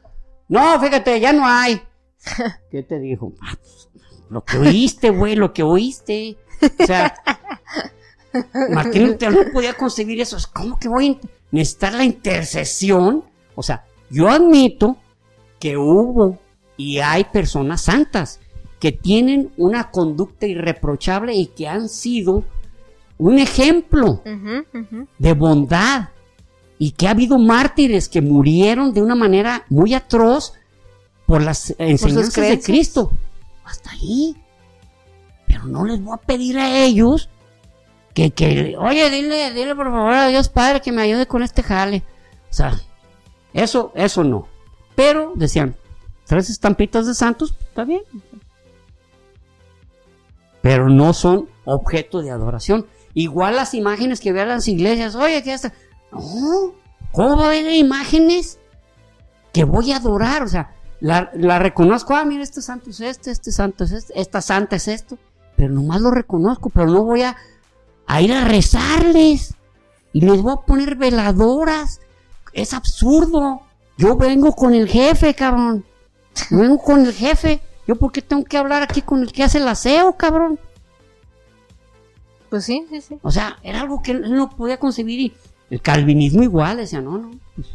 No, fíjate, ya no hay. ¿Qué te dijo? Ah, pues, lo que oíste, güey, lo que oíste. O sea, Martín Lutero no podía concebir eso. Es como que voy a necesitar la intercesión. O sea, yo admito que hubo y hay personas santas que tienen una conducta irreprochable y que han sido un ejemplo de bondad y que ha habido mártires que murieron de una manera muy atroz por las enseñanzas de. Cristo. Hasta ahí. Pero no les voy a pedir a ellos que, que oye, dile, dile por favor a Dios Padre que me ayude con este jale. O sea, eso, eso no. Pero decían, tres estampitas de santos, está bien. Pero no son objeto de adoración. Igual las imágenes que vean las iglesias, oye, que está. ¿cómo va a haber imágenes que voy a adorar? O sea, la, la reconozco, ah, mira, este santo es este, este santo es este, esta santa es esto, pero nomás lo reconozco, pero no voy a, a ir a rezarles y les voy a poner veladoras. Es absurdo. Yo vengo con el jefe, cabrón. Yo vengo con el jefe. ¿Yo por qué tengo que hablar aquí con el que hace el aseo, cabrón? Pues sí, sí, sí. O sea, era algo que él no podía concebir y el calvinismo igual, decía, no, no, pues,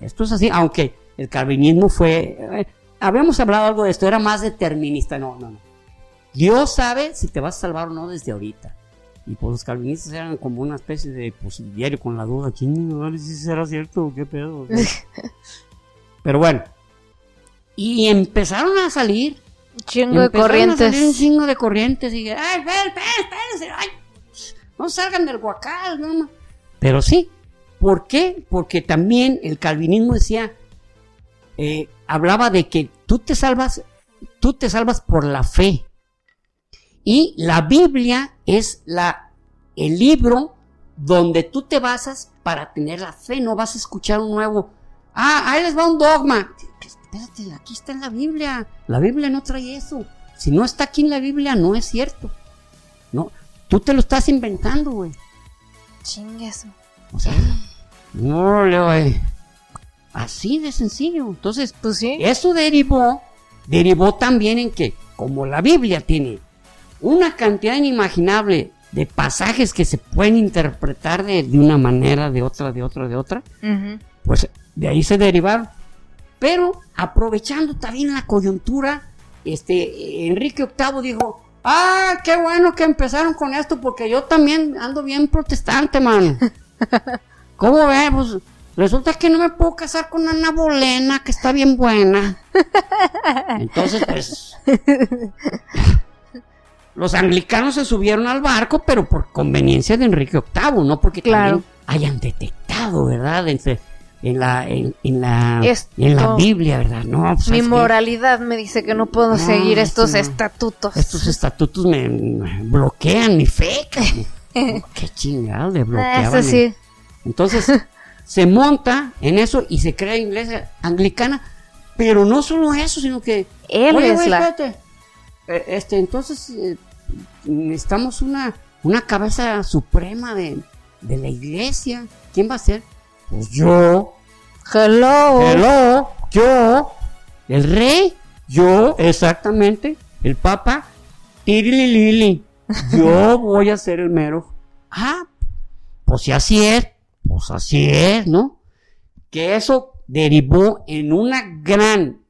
esto es así, aunque el calvinismo fue, eh, habíamos hablado algo de esto, era más determinista, no, no, no. Dios sabe si te vas a salvar o no desde ahorita. Y pues los calvinistas eran como una especie de pues, diario con la duda, ¿quién si será cierto o qué pedo? Pero bueno, y empezaron a salir Chingo de Empezaron a salir un corrientes. chingo de corrientes y ay, espérense, ay, no salgan del guacal, no, no. Pero sí, ¿por qué? Porque también el calvinismo decía, eh, hablaba de que tú te salvas, tú te salvas por la fe. Y la Biblia es la, el libro donde tú te basas para tener la fe, no vas a escuchar un nuevo, ah, ahí les va un dogma. Espérate, aquí está en la Biblia. La Biblia no trae eso. Si no está aquí en la Biblia, no es cierto. No, tú te lo estás inventando, güey. Chingue eso. O sea, no, güey. Así de sencillo. Entonces, Pues sí. eso derivó, derivó también en que, como la Biblia tiene una cantidad inimaginable de pasajes que se pueden interpretar de, de una manera, de otra, de otra, de otra, pues de ahí se derivaron. Pero aprovechando también la coyuntura, este Enrique VIII dijo, ah, qué bueno que empezaron con esto porque yo también ando bien protestante, mano. ¿Cómo ves? Pues resulta que no me puedo casar con Ana Bolena, que está bien buena. Entonces, pues... Los anglicanos se subieron al barco, pero por conveniencia de Enrique VIII, no porque Claro. también hayan detectado, ¿verdad? Entre, en la, en, en la, Esto- en la Biblia, ¿verdad? No, pues, Mi moralidad me dice que no puedo No, seguir esto estos no. estatutos. Estos estatutos me, me bloquean mi fe. cabrón. Qué chingado le Ah, bloqueaban. Eso sí. Entonces, se monta en eso y se crea iglesia anglicana. Pero no solo eso, sino que. Él Oye, es la- espérate. Eh, este, entonces, eh, necesitamos una, una cabeza suprema de, de la iglesia. ¿Quién va a ser? Pues yo. Hello. Hello, yo, el rey, yo, exactamente, el papa, tirililili, yo voy a ser el mero. Ah, pues si así es, pues así es, ¿no? Que eso derivó en una gran,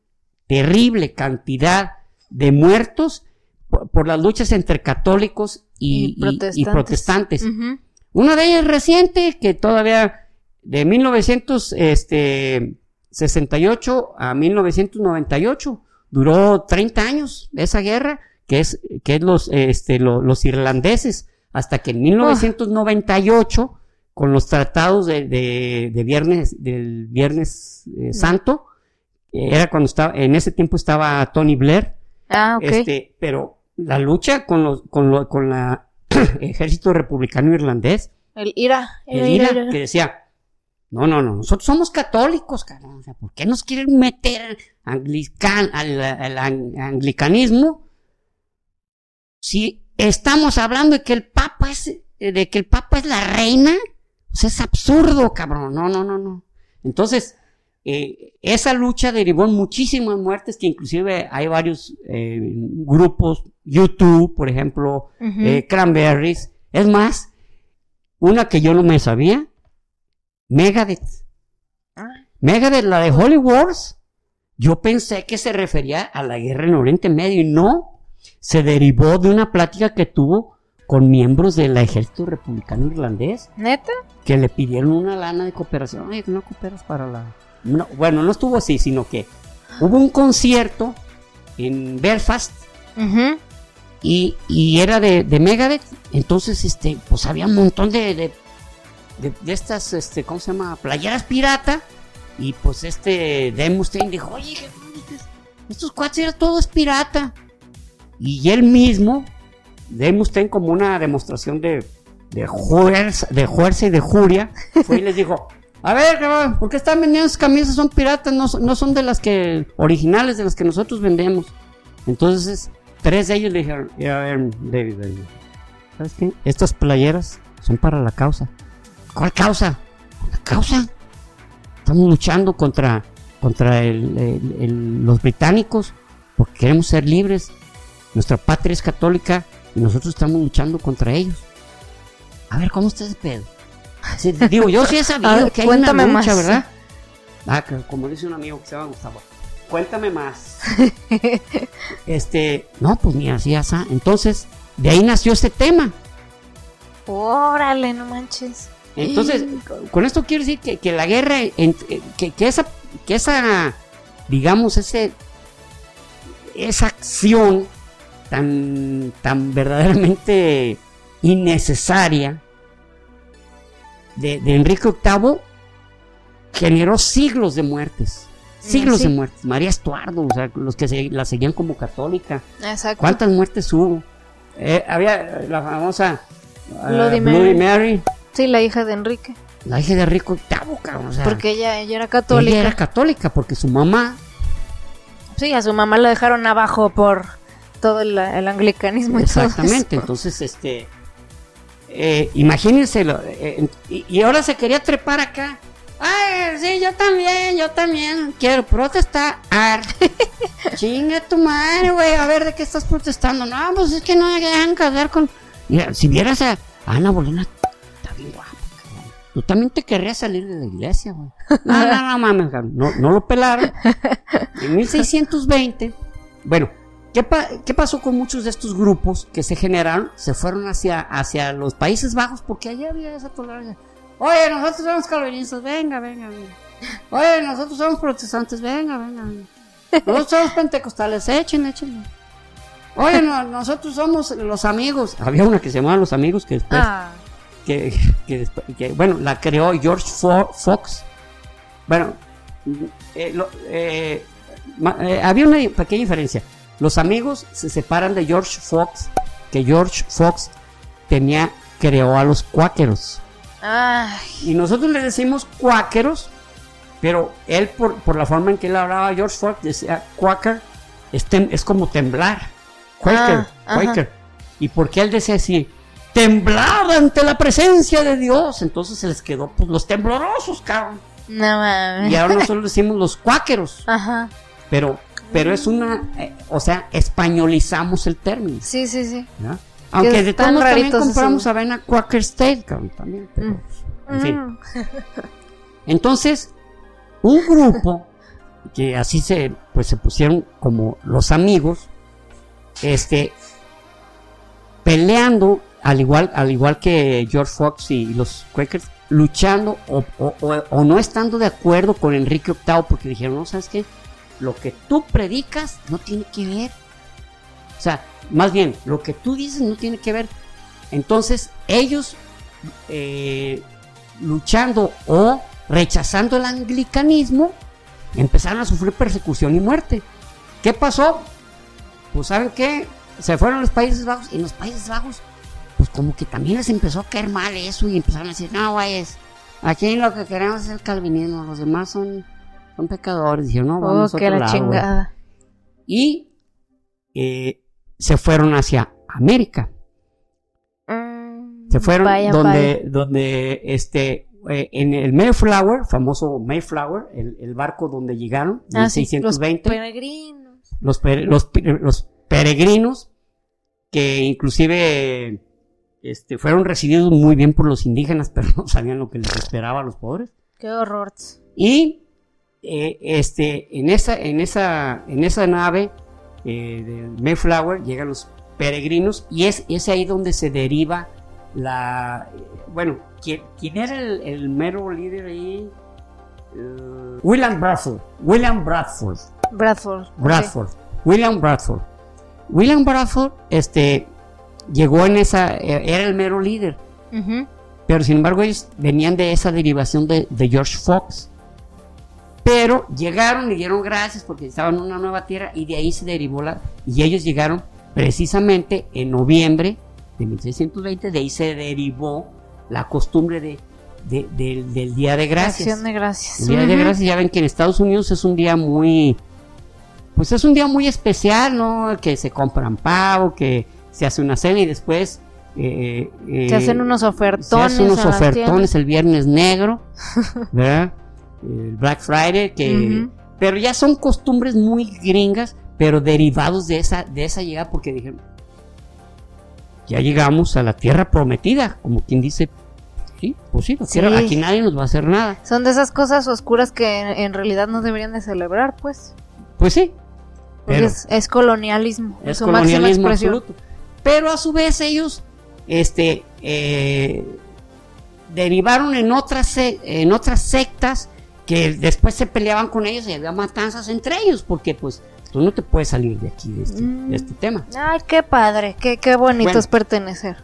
terrible cantidad de muertos por, por las luchas entre católicos y, y- y protestantes. Ujú. Una de ellas reciente, que todavía de 1968 a 1998, duró 30 años esa guerra, que es, que es los, este, lo- los irlandeses, hasta que en 1998, con los tratados de, de- de viernes, del Viernes eh, Santo, era cuando estaba, en ese tiempo estaba Tony Blair. Ah, ok. Este, pero la lucha con los, con lo, con la ejército republicano irlandés, el IRA. el IRA, que decía, no, no, no, nosotros somos católicos, cabrón, o sea, ¿por qué nos quieren meter anglican, al, al anglicanismo? Si estamos hablando de que el Papa es, de que el Papa es la reina, sea, es absurdo, cabrón, no, no, no, no. Entonces, eh, esa lucha derivó en muchísimas muertes, que inclusive hay varios eh, grupos, YouTube, por ejemplo, eh, Cranberries. Es más, una que yo no me sabía, Megadeth. Ah. Megadeth, la de Holy Wars, yo pensé que se refería a la guerra en Oriente Medio y no, se derivó de una plática que tuvo con miembros del ejército republicano irlandés. ¿Neta? Que le pidieron una lana de cooperación. Oye, no cooperas para la bueno, no estuvo así, sino que hubo un concierto en Belfast y, era de, Megadeth. Entonces, este, pues había un montón de, de, de, estas, este, ¿cómo se llama? Playeras pirata. Y pues este Demustein dijo, oye, estos cuates eran todos pirata. Y él mismo, Demustein como una demostración de, de, fuerza, de fuerza y de juria, fue y les dijo, a ver, ¿por qué están vendiendo esas camisas? Son piratas, no, no son de las que originales, de las que nosotros vendemos. Entonces, tres de ellos le dijeron, a ver, David, ¿sabes qué? Estas playeras son para la causa. ¿Cuál causa? La causa. Estamos luchando contra, contra los británicos porque queremos ser libres. Nuestra patria es católica y nosotros estamos luchando contra ellos. A ver, ¿cómo está ese pedo? Digo, yo sí he sabido que hay una lucha, ¿verdad? Ah, como dice un amigo que se llama Gustavo. Cuéntame más. este, no, pues mira, así ya Entonces, de ahí nació este tema. Órale, no manches. Entonces, con esto quiero decir que, la guerra, que, que, esa, que esa, digamos, ese, esa acción tan, tan verdaderamente innecesaria, de, Enrique VIII generó siglos de muertes. Siglos de muertes. María Estuardo, o sea, los que la seguían como católica. Exacto. ¿Cuántas muertes hubo? Eh, había la famosa uh, Bloody, Mary. Sí, la hija de Enrique. La hija de Enrique VIII, cabrón. porque ella, ella era católica. Ella era católica porque su mamá. Sí, a su mamá la dejaron abajo por todo el, anglicanismo. Exactamente, entonces este eh, imagínense, eh, y, ahora se quería trepar acá. Ay, sí, yo también, yo también quiero protestar. Chinga tu madre, güey, a ver de qué estás protestando. No, pues es que no me dejan casar con. Mira, si vieras a Ana Bolena, está bien guapa, Tú también te querrías salir de la iglesia, güey. No, no, no mames, no, no lo pelaron. En 1620, bueno, ¿Qué, pasó con muchos de estos grupos que se generaron? Se fueron hacia, hacia los Países Bajos porque allá había esa tolerancia. Oye, nosotros somos calvinistas, venga, venga, venga. Oye, nosotros somos protestantes, venga, venga. Nosotros somos pentecostales, echen, echen. Oye, nosotros somos los amigos. Había una que se llamaba Los Amigos que después. Ah. Que, que, bueno, la creó George Fox. Bueno, eh, eh, eh, había una pequeña diferencia. Los amigos se separan de George Fox, que George Fox tenía, creó a los cuáqueros. Y nosotros le decimos cuáqueros, pero él por, la forma en que él hablaba George Fox decía quaker, es, es como temblar. Quaker, ah, Quaker. Y porque él decía así, temblar ante la presencia de Dios. Entonces se les quedó pues, los temblorosos, cabrón. No mames. Y ahora nosotros decimos los cuáqueros. Ajá. Pero pero es una, eh, o sea, españolizamos el término. Sí, sí, sí. Aunque de todos también compramos avena Quaker State, también. Mm. En fin. Mm. Entonces, un grupo que así se, pues se pusieron como los amigos, este, peleando al igual, al igual que George Fox y los Quakers, luchando o, o, o no estando de acuerdo con Enrique VIII porque dijeron, no, ¿sabes qué? Lo que tú predicas no tiene que ver. O sea, más bien, lo que tú dices no tiene que ver. Entonces, ellos eh, luchando o rechazando el anglicanismo, empezaron a sufrir persecución y muerte. ¿Qué pasó? Pues ¿saben qué? Se fueron a los Países Bajos y en los Países Bajos, pues como que también les empezó a caer mal eso y empezaron a decir, no, es aquí lo que queremos es el calvinismo, los demás son, son pecadores. Dijeron, no, vamos Oh, a que otro la lado, güey". chingada. Y eh, se fueron hacia América. Mm, Se fueron vaya, donde, vaya. donde este, eh, en el Mayflower, famoso Mayflower, el, el barco donde llegaron, Ah, sí, 1620, Los peregrinos. los, pere- los, pe- los peregrinos, que inclusive este, fueron recibidos muy bien por los indígenas, pero no sabían lo que les esperaba a los pobres. Qué horror. Y eh, este, en, esa, en, esa, en esa nave eh, del Mayflower llegan los peregrinos y es, es ahí donde se deriva la... Bueno, ¿quién, quién era el, el mero líder ahí? Eh, William Bradford. William Bradford. Bradford. Bradford. William Bradford. William Bradford este, llegó en esa... eh, Era el mero líder. Pero sin embargo ellos venían de esa derivación de, de George Fox. Pero llegaron y dieron gracias porque estaban en una nueva tierra y de ahí se derivó la... Y ellos llegaron precisamente en noviembre de 1620, de ahí se derivó la costumbre de, de- del- del Día de Gracias. Acción de gracias. El Día de. Gracias, ya ven que en Estados Unidos es un día muy, pues es un día muy especial, ¿no? Que se compran pavo, que se hace una cena y después eh, eh, Se hacen unos se ofertones. hacen unos ofertones el viernes negro, ¿verdad? El Black Friday, que, pero ya son costumbres muy gringas, pero derivados de esa, de esa llegada, porque dijeron, ya llegamos a la tierra prometida, como quien dice, sí, pues sí, la Sí. tierra- aquí nadie nos va a hacer nada. Son de esas cosas oscuras que en, en realidad no deberían de celebrar, pues. Pues sí, Porque pero es, es colonialismo. es su máxima colonialismo expresión. absoluto. Pero a su vez ellos, este, eh, derivaron en otras, en otras sectas que después se peleaban con ellos y había matanzas entre ellos, porque pues tú no te puedes salir de aquí, de este, Mm. de este tema. Ay, qué padre. Qué, qué bonito Bueno. es pertenecer.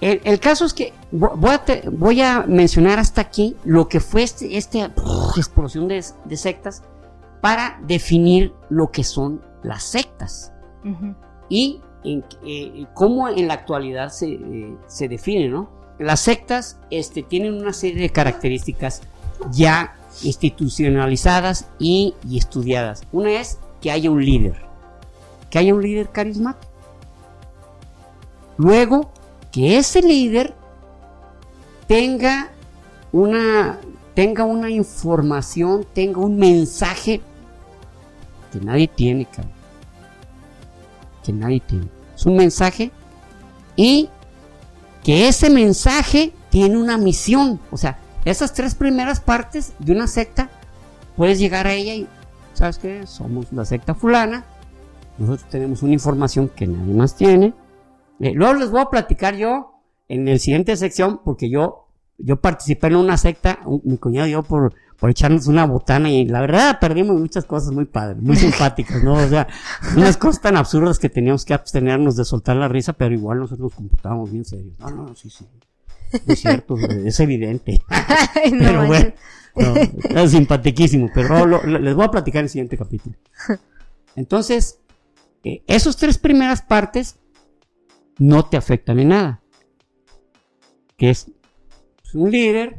El, el caso es que vo- voy a, te- voy a mencionar hasta aquí lo que fue este, esta explosión de, de sectas para definir lo que son las sectas y en, eh, cómo en la actualidad se, eh, se define, ¿no? Las sectas este, tienen una serie de características ya institucionalizadas y, estudiadas. Una es que haya un líder, que haya un líder carismático. Luego, que ese líder tenga una, tenga una información, tenga un mensaje que nadie tiene, cabrón que nadie tiene. Es un mensaje y que ese mensaje tiene una misión. O sea, esas tres primeras partes de una secta, puedes llegar a ella y, ¿sabes qué? Somos la secta fulana. Nosotros tenemos una información que nadie más tiene. Eh, luego les voy a platicar yo en el siguiente sección, porque yo, yo participé en una secta, mi cuñado y yo, por, por echarnos una botana y la verdad perdimos muchas cosas muy padres, muy simpáticas, ¿no? O sea, unas cosas tan absurdas que teníamos que abstenernos de soltar la risa, pero igual nosotros nos comportábamos bien serios. No, no, sí, sí. Es cierto, es evidente. Ay, no pero bueno, no, es simpatiquísimo, pero lo- lo- les voy a platicar en el siguiente capítulo. Entonces, eh, esas tres primeras partes no te afectan en nada. Que es pues, un líder,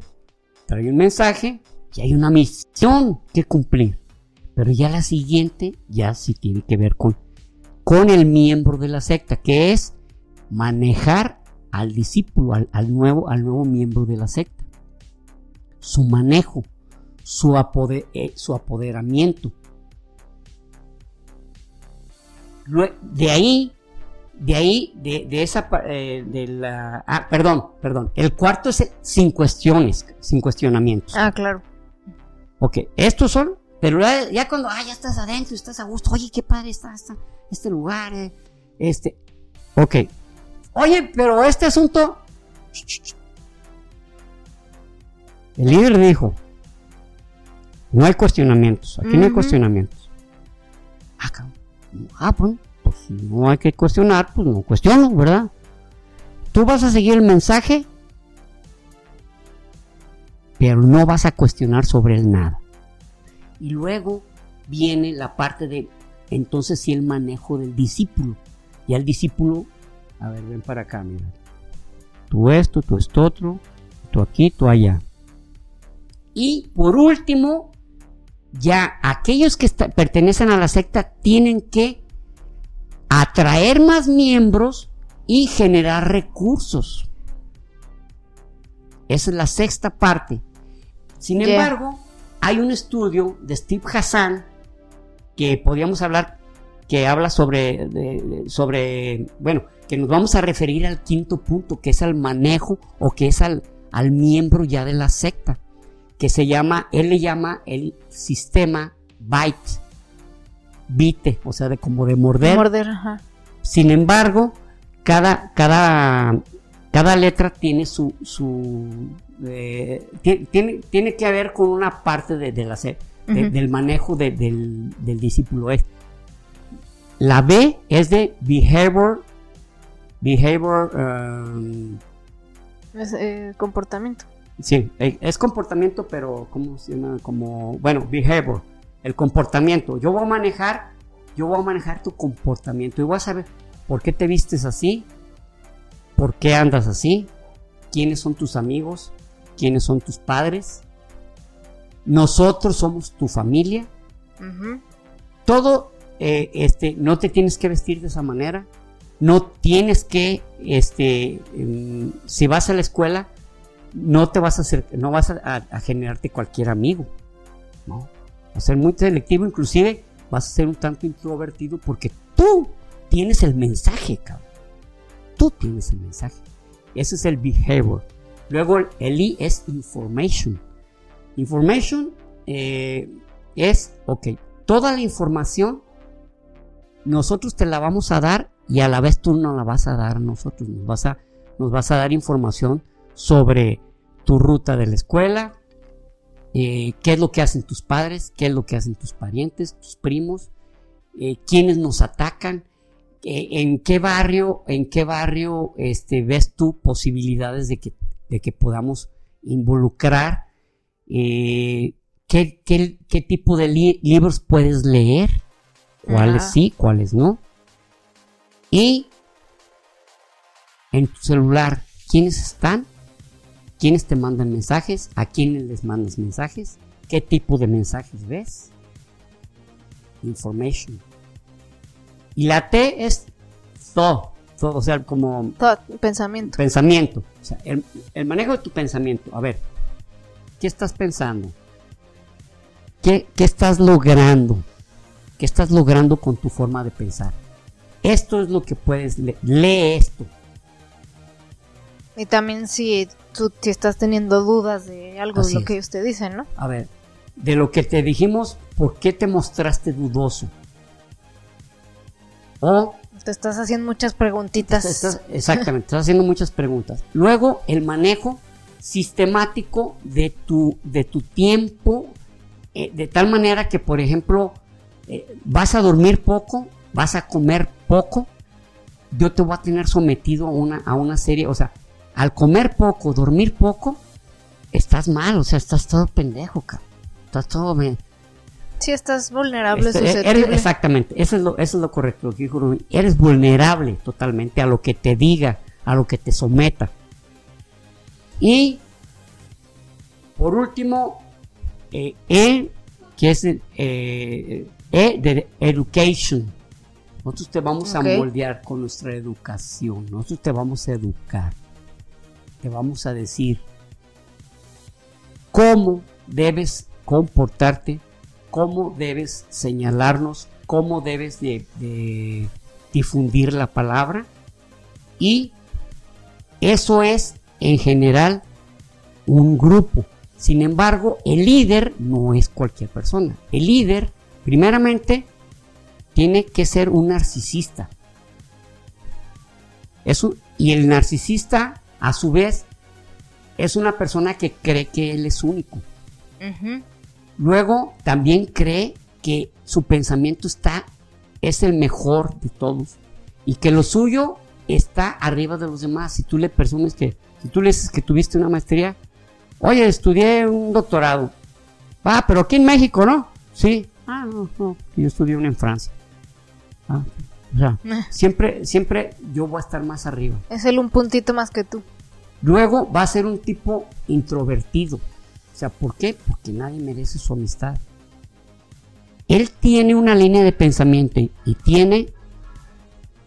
trae un mensaje y hay una misión que cumplir. Pero ya la siguiente ya sí tiene que ver con, con el miembro de la secta, que es manejar al discípulo, al, al nuevo, al nuevo miembro de la secta. Su manejo, su, apode- eh, su apoderamiento. De ahí, de ahí, de, de esa, eh, de la, ah, perdón, perdón. El cuarto es el sin cuestiones, sin cuestionamientos. Ah, claro. Ok, estos son, pero ya, ya cuando ah, ya estás adentro, estás a gusto, oye, qué padre está, está este lugar, eh, este, ok. Oye, pero este asunto, el líder dijo, no hay cuestionamientos, aquí no hay cuestionamientos. Ah, cabrón. Ah, pues, pues si no hay que cuestionar, pues no cuestiono, ¿verdad? Tú vas a seguir el mensaje pero no vas a cuestionar sobre él nada. Y luego viene la parte de, entonces sí, el manejo del discípulo. Y el discípulo, a ver, ven para acá, mira. Tú esto, tú esto otro, tú aquí, tú allá. Y por último, ya aquellos que pertenecen a la secta tienen que atraer más miembros y generar recursos. Esa es la sexta parte. Sin embargo, hay un estudio de Steve Hassan que podríamos hablar, que habla sobre, sobre, bueno, que nos vamos a referir al quinto punto, que es al manejo o que es al, al miembro ya de la secta, que se llama, él le llama el sistema byte, bite, o sea, de como de morder. morder ajá. Sin embargo, cada, cada, cada letra tiene su, su eh, tiene, tiene que ver con una parte de, la, del manejo del, discípulo. La B es de behavior, behavior, um, es eh, comportamiento. Sí, eh, es comportamiento, pero ¿cómo se llama? Como, bueno, behavior, el comportamiento. Yo voy a manejar, yo voy a manejar tu comportamiento y voy a saber por qué te vistes así, por qué andas así, quiénes son tus amigos, quiénes son tus padres. Nosotros somos tu familia. Todo, eh, este, no te tienes que vestir de esa manera. No tienes que, este, em, si vas a la escuela, no te vas a hacer, no vas a, generarte cualquier amigo. ¿no? Vas a ser muy selectivo, inclusive vas a ser un tanto introvertido porque tú tienes el mensaje, cabrón. Tú tienes el mensaje. Ese es el behavior. Luego el I es information. Information eh, es, ok, toda la información nosotros te la vamos a dar y a la vez tú no la vas a dar a nosotros. Nos vas a, nos vas a dar información sobre tu ruta de la escuela, eh, qué es lo que hacen tus padres, qué es lo que hacen tus parientes, tus primos, eh, quiénes nos atacan, en qué barrio, en qué barrio este, ves tú posibilidades de que de que podamos involucrar eh, ¿qué, qué, tipo de libros puedes leer, cuáles sí, cuáles no. Y en tu celular, ¿quiénes están? ¿Quiénes te mandan mensajes? ¿A quiénes les mandas mensajes? ¿Qué tipo de mensajes ves? Information. Y la T es thought o sea, como... pensamiento. Pensamiento. O sea, el, manejo de tu pensamiento. A ver, ¿qué estás pensando? ¿Qué, estás logrando? ¿Qué estás logrando con tu forma de pensar? Esto es lo que puedes leer. Lee esto. Y también si tú si estás teniendo dudas de algo de lo que usted dice, ¿no? A ver, de lo que te dijimos, ¿por qué te mostraste dudoso? O te estás haciendo muchas preguntitas. exactamente, estás haciendo muchas preguntas. Luego, el manejo sistemático de tu, de tu tiempo, eh, de tal manera que, por ejemplo, vas a dormir poco, vas a comer poco, yo te voy a tener sometido a una, a una serie, o sea, al comer poco, dormir poco, estás mal, o sea, estás todo pendejo, cabrón. Estás todo bien. Si estás vulnerable, este, exactamente, eso es, lo, eso es lo correcto, lo que dijo Eres vulnerable totalmente a lo que te diga, a lo que te someta. Y por último, eh, E, que es eh, E de Education. Nosotros te vamos a moldear con nuestra educación. Nosotros te vamos a educar. Te vamos a decir cómo debes comportarte cómo debes señalarnos, cómo debes de, difundir la palabra y eso es en general un grupo. Sin embargo, el líder no es cualquier persona. El líder, primeramente, tiene que ser un narcisista. y el narcisista, a su vez, es una persona que cree que él es único. Luego también cree que su pensamiento está, es el mejor de todos y que lo suyo está arriba de los demás. Si tú le presumes que, si tú le dices que tuviste una maestría, oye, estudié un doctorado. Ah, pero aquí en México, ¿no? Sí, ah, no, no, yo estudié una en Francia. Ah, o sea, siempre, siempre yo voy a estar más arriba. Es él un puntito más que tú. Luego va a ser un tipo introvertido. O sea, ¿por qué? Porque nadie merece su amistad. Él tiene una línea de pensamiento y tiene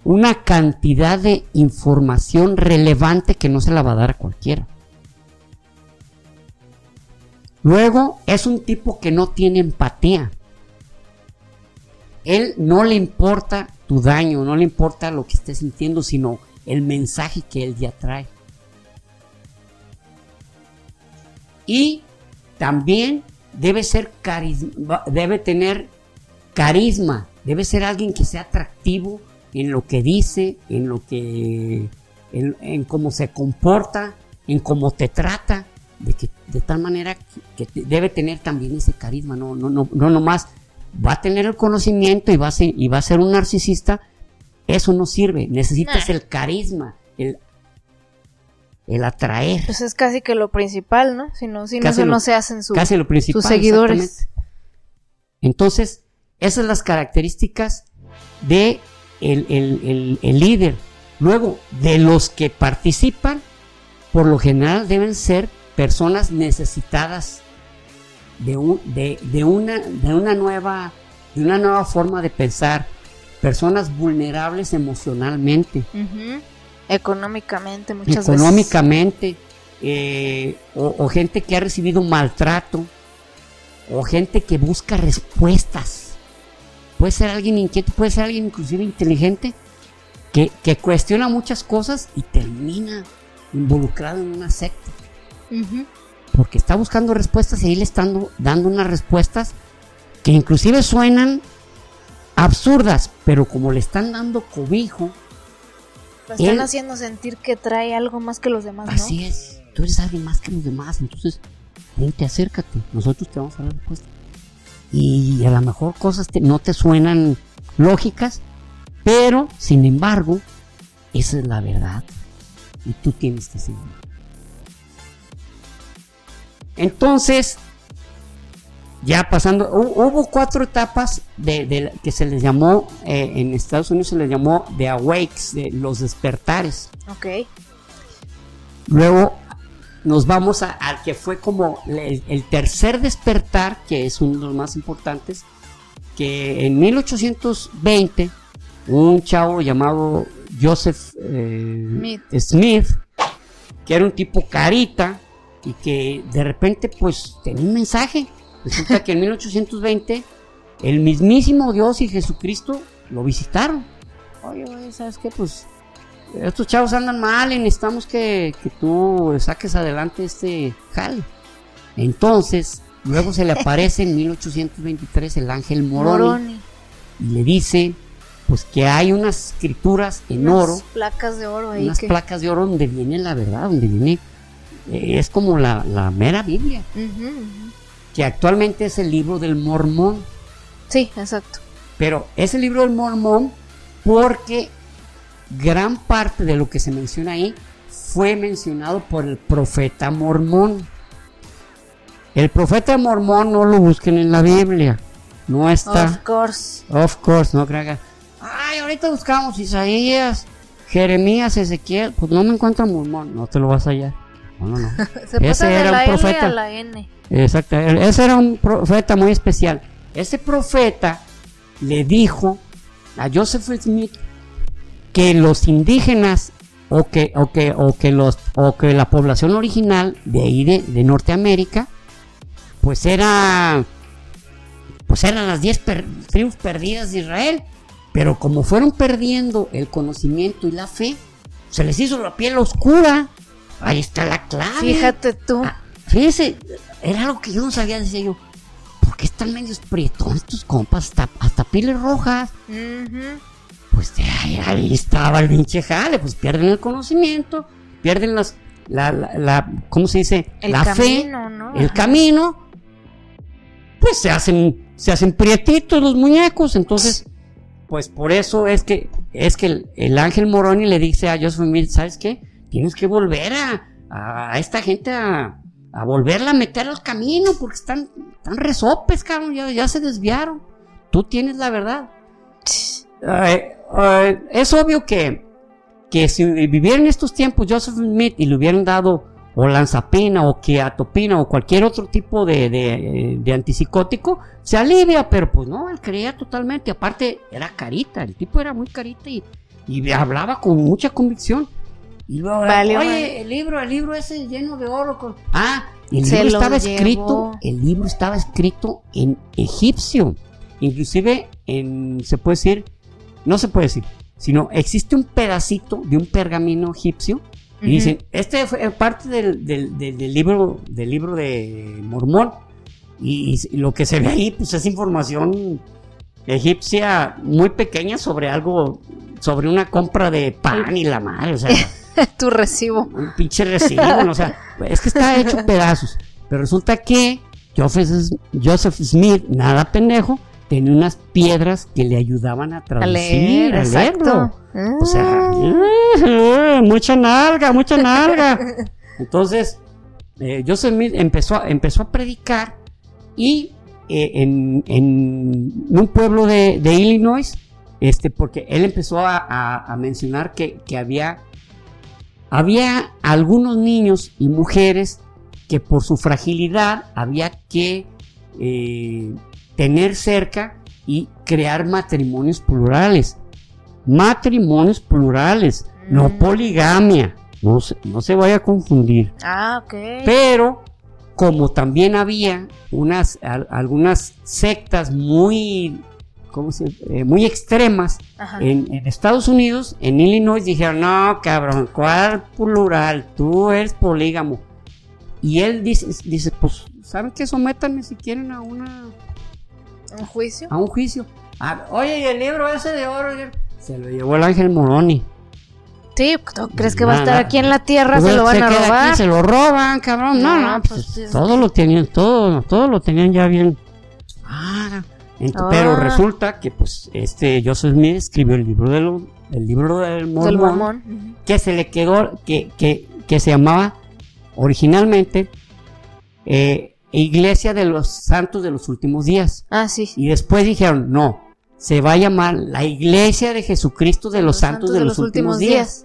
una cantidad de información relevante que no se la va a dar a cualquiera. Luego es un tipo que no tiene empatía. Él no le importa tu daño, no le importa lo que estés sintiendo, sino el mensaje que él ya trae. Y también debe ser carisma, debe tener carisma, debe ser alguien que sea atractivo en lo que dice, en lo que, en, cómo se comporta, en cómo te trata, de que de tal manera que, debe tener también ese carisma, no, no, no, no nomás va a tener el conocimiento y va a ser, y va a ser un narcisista, eso no sirve, necesitas el carisma, el, el atraer. Pues es casi que lo principal, ¿no? Si no, si no, no se hacen sus seguidores. Entonces, esas son las características de el, líder. Luego, de los que participan, por lo general deben ser personas necesitadas de, un, de, una, de, una nueva, de una nueva forma de pensar, personas vulnerables emocionalmente. Económicamente, muchas Económicamente, eh, o, gente que ha recibido maltrato, o gente que busca respuestas puede ser alguien inquieto, puede ser alguien inclusive inteligente, que, cuestiona muchas cosas y termina involucrado en una secta. Porque está buscando respuestas y ahí le están dando unas respuestas que inclusive suenan absurdas, pero como le están dando cobijo, lo están haciendo sentir que trae algo más que los demás. Así es, tú eres alguien más que los demás, entonces vente, acércate, nosotros te vamos a dar respuesta y a lo mejor cosas no te suenan lógicas, pero sin embargo, esa es la verdad y tú tienes que seguir. Entonces, ya pasando, hubo cuatro etapas de, que se les llamó, eh, en Estados Unidos se les llamó The Awakes, de los despertares. Ok. Luego nos vamos al que fue como el, tercer despertar, que es uno de los más importantes, que en 1820 un chavo llamado Joseph eh, Smith. que era un tipo carita y que de repente pues tenía un mensaje. Resulta que en 1820 el mismísimo Dios y Jesucristo lo visitaron. Oye, oye, ¿sabes qué? Pues estos chavos andan mal y necesitamos que, tú saques adelante este jale. Entonces, luego se le aparece en 1823 el ángel Moroni, y le dice pues que hay unas escrituras en oro, placas de oro ahí, unas placas de oro donde viene la verdad, donde viene es como la, mera Biblia, que actualmente es el libro del Mormón. Sí, exacto. Pero es el libro del Mormón porque gran parte de lo que se menciona ahí fue mencionado por el profeta mormón. El profeta mormón no lo busquen en la Biblia. No está. Of course. Of course, no crean. Ay, ahorita buscamos Isaías, Jeremías, Ezequiel. Pues no me encuentro mormón. No te lo vas a hallar. No, no, no. ese era un profeta. la N. Exacto. Ese era un profeta muy especial. Ese profeta le dijo a Joseph Smith que los indígenas o que, o que, o que, los, o que la población original de ahí de, Norteamérica, pues era, pues eran las 10 tribus perdidas de Israel. Pero como fueron perdiendo el conocimiento y la fe, se les hizo la piel oscura. Ahí está la clave. Fíjate tú. Ah, fíjese, era algo que yo no sabía, decía yo. ¿Por qué están medios prietones estos compas? Hasta, hasta pieles rojas pues ahí, estaba el pinche jale, pues pierden el conocimiento, pierden las, la, la, ¿cómo se dice? la fe, el camino, pues se hacen, se hacen prietitos los muñecos, entonces, pues por eso es que, es que el, ángel Moroni le dice a Joseph Smith, ¿sabes qué? Tienes que volver a, esta gente a, volverla a meter al camino porque están, están resopes, cabrón, ya, se desviaron. Tú tienes la verdad. es obvio que, que si viviera en estos tiempos Joseph Smith y le hubieran dado o lanzapina o quiatopina o cualquier otro tipo de, de, antipsicótico, se alivia, pero pues no, él creía totalmente. Aparte, era carita, el tipo era muy carita y hablaba con mucha convicción. Y luego, oye, el libro, el libro ese lleno de oro. Ah, el libro estaba escrito, el libro estaba escrito en egipcio. Inclusive en, se puede decir, no se puede decir, sino existe un pedacito de un pergamino egipcio y dicen, este fue parte del, del, del, libro del libro de Mormón. Y, lo que se ve ahí, pues es información egipcia muy pequeña sobre algo, sobre una compra de pan y la madre, o sea. tu recibo. Un pinche recibo, o sea, es que está hecho pedazos. Pero resulta que Joseph Smith, nada pendejo, tenía unas piedras que le ayudaban a traducir, a, leerlo. O sea, ah. mucha nalga, mucha nalga. Entonces, eh, Joseph Smith empezó, empezó a predicar y eh, en, un pueblo de, Illinois, este, porque él empezó a, mencionar que, había, había algunos niños y mujeres que por su fragilidad había que eh, tener cerca y crear matrimonios plurales. Matrimonios plurales, no mm. poligamia. No se, no se vaya a confundir. Ah, ok. Pero como también había unas algunas sectas muy ¿cómo se, eh, muy extremas en, Estados Unidos, en Illinois dijeron, "No, cabrón, ¿cuál plural? Tú eres polígamo." Y él dice dice, "Pues, ¿saben qué? Sométanme si quieren a una ¿Un juicio? A un juicio. oye, y el libro ese de oro se lo llevó el ángel Moroni. Sí, ¿tú crees que va a estar aquí en la tierra? Pues se lo van a robar. se lo roban, cabrón. No, no, pues, pues todo lo tenían, todo, todo lo tenían ya bien. Ah, pero ah. resulta que pues este Joseph Smith escribió el libro del, el libro del mormón, que se le quedó, que, que, que se llamaba originalmente eh, Iglesia de los Santos de los Últimos Días. Ah, sí. Y después dijeron, no, se va a llamar la Iglesia de Jesucristo de los, Santos, de, los, últimos, días.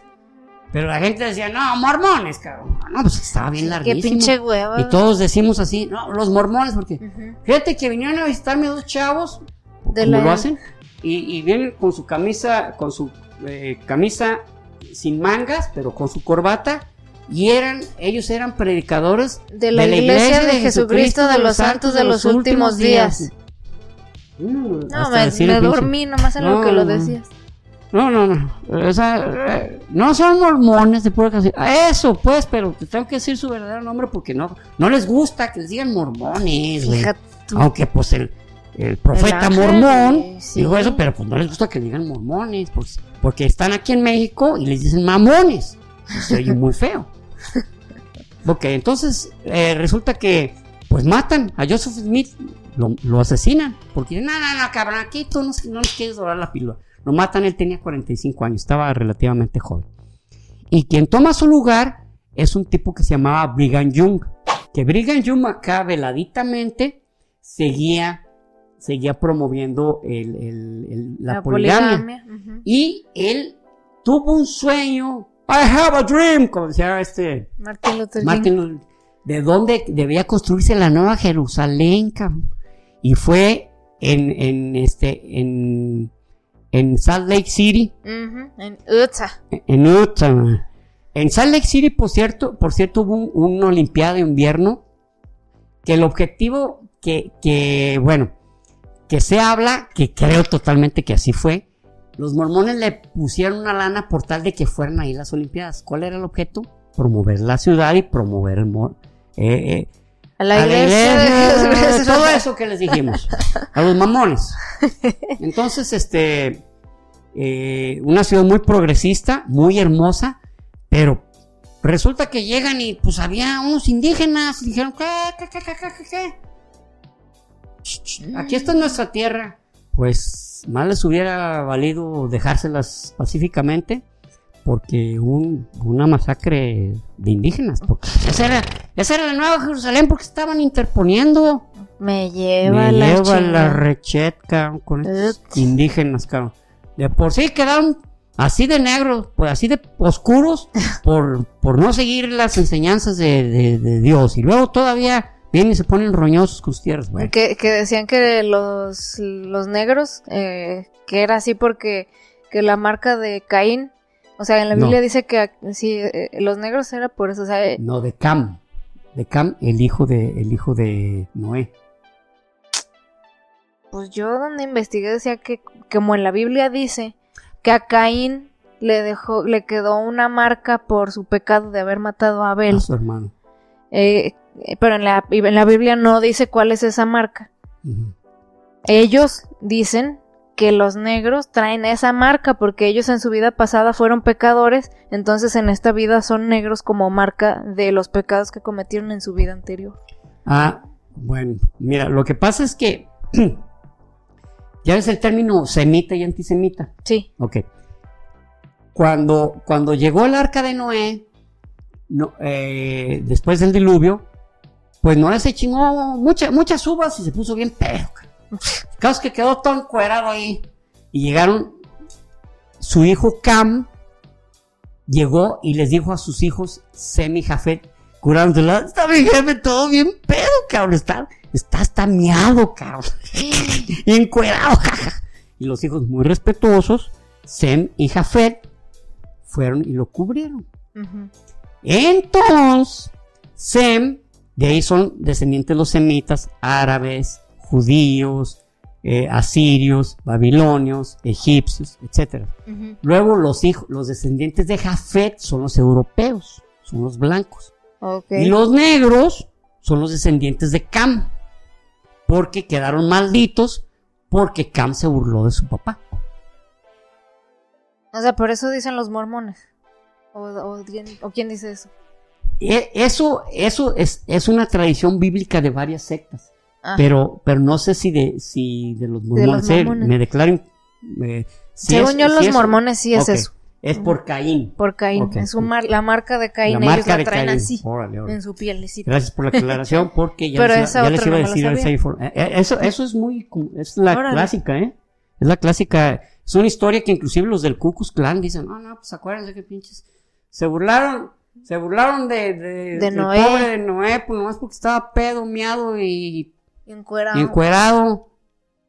Pero la gente decía, no, mormones, cabrón. No, pues estaba bien larguísimo. Qué pinche hueva. Y todos decimos así, no, los mormones, porque fíjate que vinieron a visitarme dos chavos, de lo hacen, y, vienen con su camisa, con su eh, camisa sin mangas, pero con su corbata, y eran, ellos eran predicadores de la, iglesia, de, Jesucristo, de los santos de los últimos días. Mm, no, me, dormí nomás en lo que lo decías. No, no, no. Eh, no son mormones de pura Eso, pues, pero te tengo que decir su verdadero nombre porque no, no les gusta que les digan mormones, güey. Aunque, pues, el, el profeta mormón dijo eso, pero pues no les gusta que digan mormones, pues, porque están aquí en México y les dicen mamones. Se oye muy feo. Ok, entonces eh, resulta que pues matan a Joseph Smith, lo, asesinan, porque no, no, no, cabrón, aquí tú no, no quieres dorar la píldora. Lo matan, él tenía 45 años, estaba relativamente joven. Y quien toma su lugar es un tipo que se llamaba Brigham Young, que Brigham Young acá veladitamente seguía, seguía promoviendo la, poligamia. Y él tuvo un sueño I have a dream, como decía este Martin Luther de dónde debía construirse la nueva Jerusalén, y fue en, en este en en Salt Lake City, en Utah, en Utah, en Salt Lake City, por cierto, por cierto hubo un, una olimpiada de invierno que el objetivo que, que bueno que se habla, que creo totalmente que así fue, los mormones le pusieron una lana por tal de que fueran ahí las Olimpiadas. ¿Cuál era el objeto? Promover la ciudad y promover el eh, eh, a la iglesia, todo eso que les dijimos a los mamones. Entonces, este, eh, una ciudad muy progresista, muy hermosa, pero resulta que llegan y pues había unos indígenas y dijeron, ¿qué, qué, qué, qué, qué, qué? Aquí está nuestra tierra. Pues más les hubiera valido dejárselas pacíficamente, porque un, una masacre de indígenas. Porque esa era, esa era la Nueva Jerusalén porque estaban interponiendo. Me lleva, Me la, lleva la rechet, con estos indígenas, cabrón. De por sí quedaron así de negros, pues así de oscuros, por, por no seguir las enseñanzas de, de, Dios. Y luego todavía vienen y se ponen roñosos con tierras, güey. Que, que, decían que los, los negros, eh, que era así porque que la marca de Caín, o sea, en la Biblia dice que sí, eh, los negros era por eso, o sea, eh, no de Cam, de Cam, el hijo de el hijo de Noé. Pues yo donde investigué decía que como en la Biblia dice que a Caín le dejó, le quedó una marca por su pecado de haber matado a Abel. A su hermano. Eh, pero en la, en la Biblia no dice cuál es esa marca. Ellos dicen que los negros traen esa marca porque ellos en su vida pasada fueron pecadores, entonces en esta vida son negros como marca de los pecados que cometieron en su vida anterior. Ah, bueno, mira, lo que pasa es que ya ves el término semita y antisemita. Sí. Ok. Cuando, cuando llegó el arca de Noé, no, eh, después del diluvio, pues Noé se chingó muchas uvas y se puso bien pedo. Caso que quedó todo encuerado ahí. Y llegaron, su hijo Cam llegó y les dijo a sus hijos, Sem y Jafet, curándola, está mi jefe todo bien pedo, cabrón, está, está hasta miado, cabrón. y encuerado, Y los hijos muy respetuosos, Sem y Jafet, fueron y lo cubrieron. Entonces, Sem, de ahí son descendientes los semitas, árabes, judíos, eh, asirios, babilonios, egipcios, etc. Luego los hijos, los descendientes de Jafet son los europeos, son los blancos. Y los negros son los descendientes de Cam, porque quedaron malditos porque Cam se burló de su papá. O sea, por eso dicen los mormones. ¿O, quién dice eso? E, eso, eso es, es una tradición bíblica de varias sectas. Pero, pero no sé si de, si de los mormones, me declaren. Según yo, los mormones sí es eso. Es por Caín. Por Caín. Es la marca de Caín. La ellos la traen así. En su piel. Gracias por la aclaración, porque ya, les, ya les iba a decir eh, eh, Eso, eso es muy. Es la clásica, ¿eh? Es la clásica. Es una historia que inclusive los del Cucus Clan dicen: No, no, pues acuérdense que pinches. Se burlaron. Se burlaron de, de, de Noé. pobre de Noé, pues nomás porque estaba pedo, miado y Encuerado. Encuerado.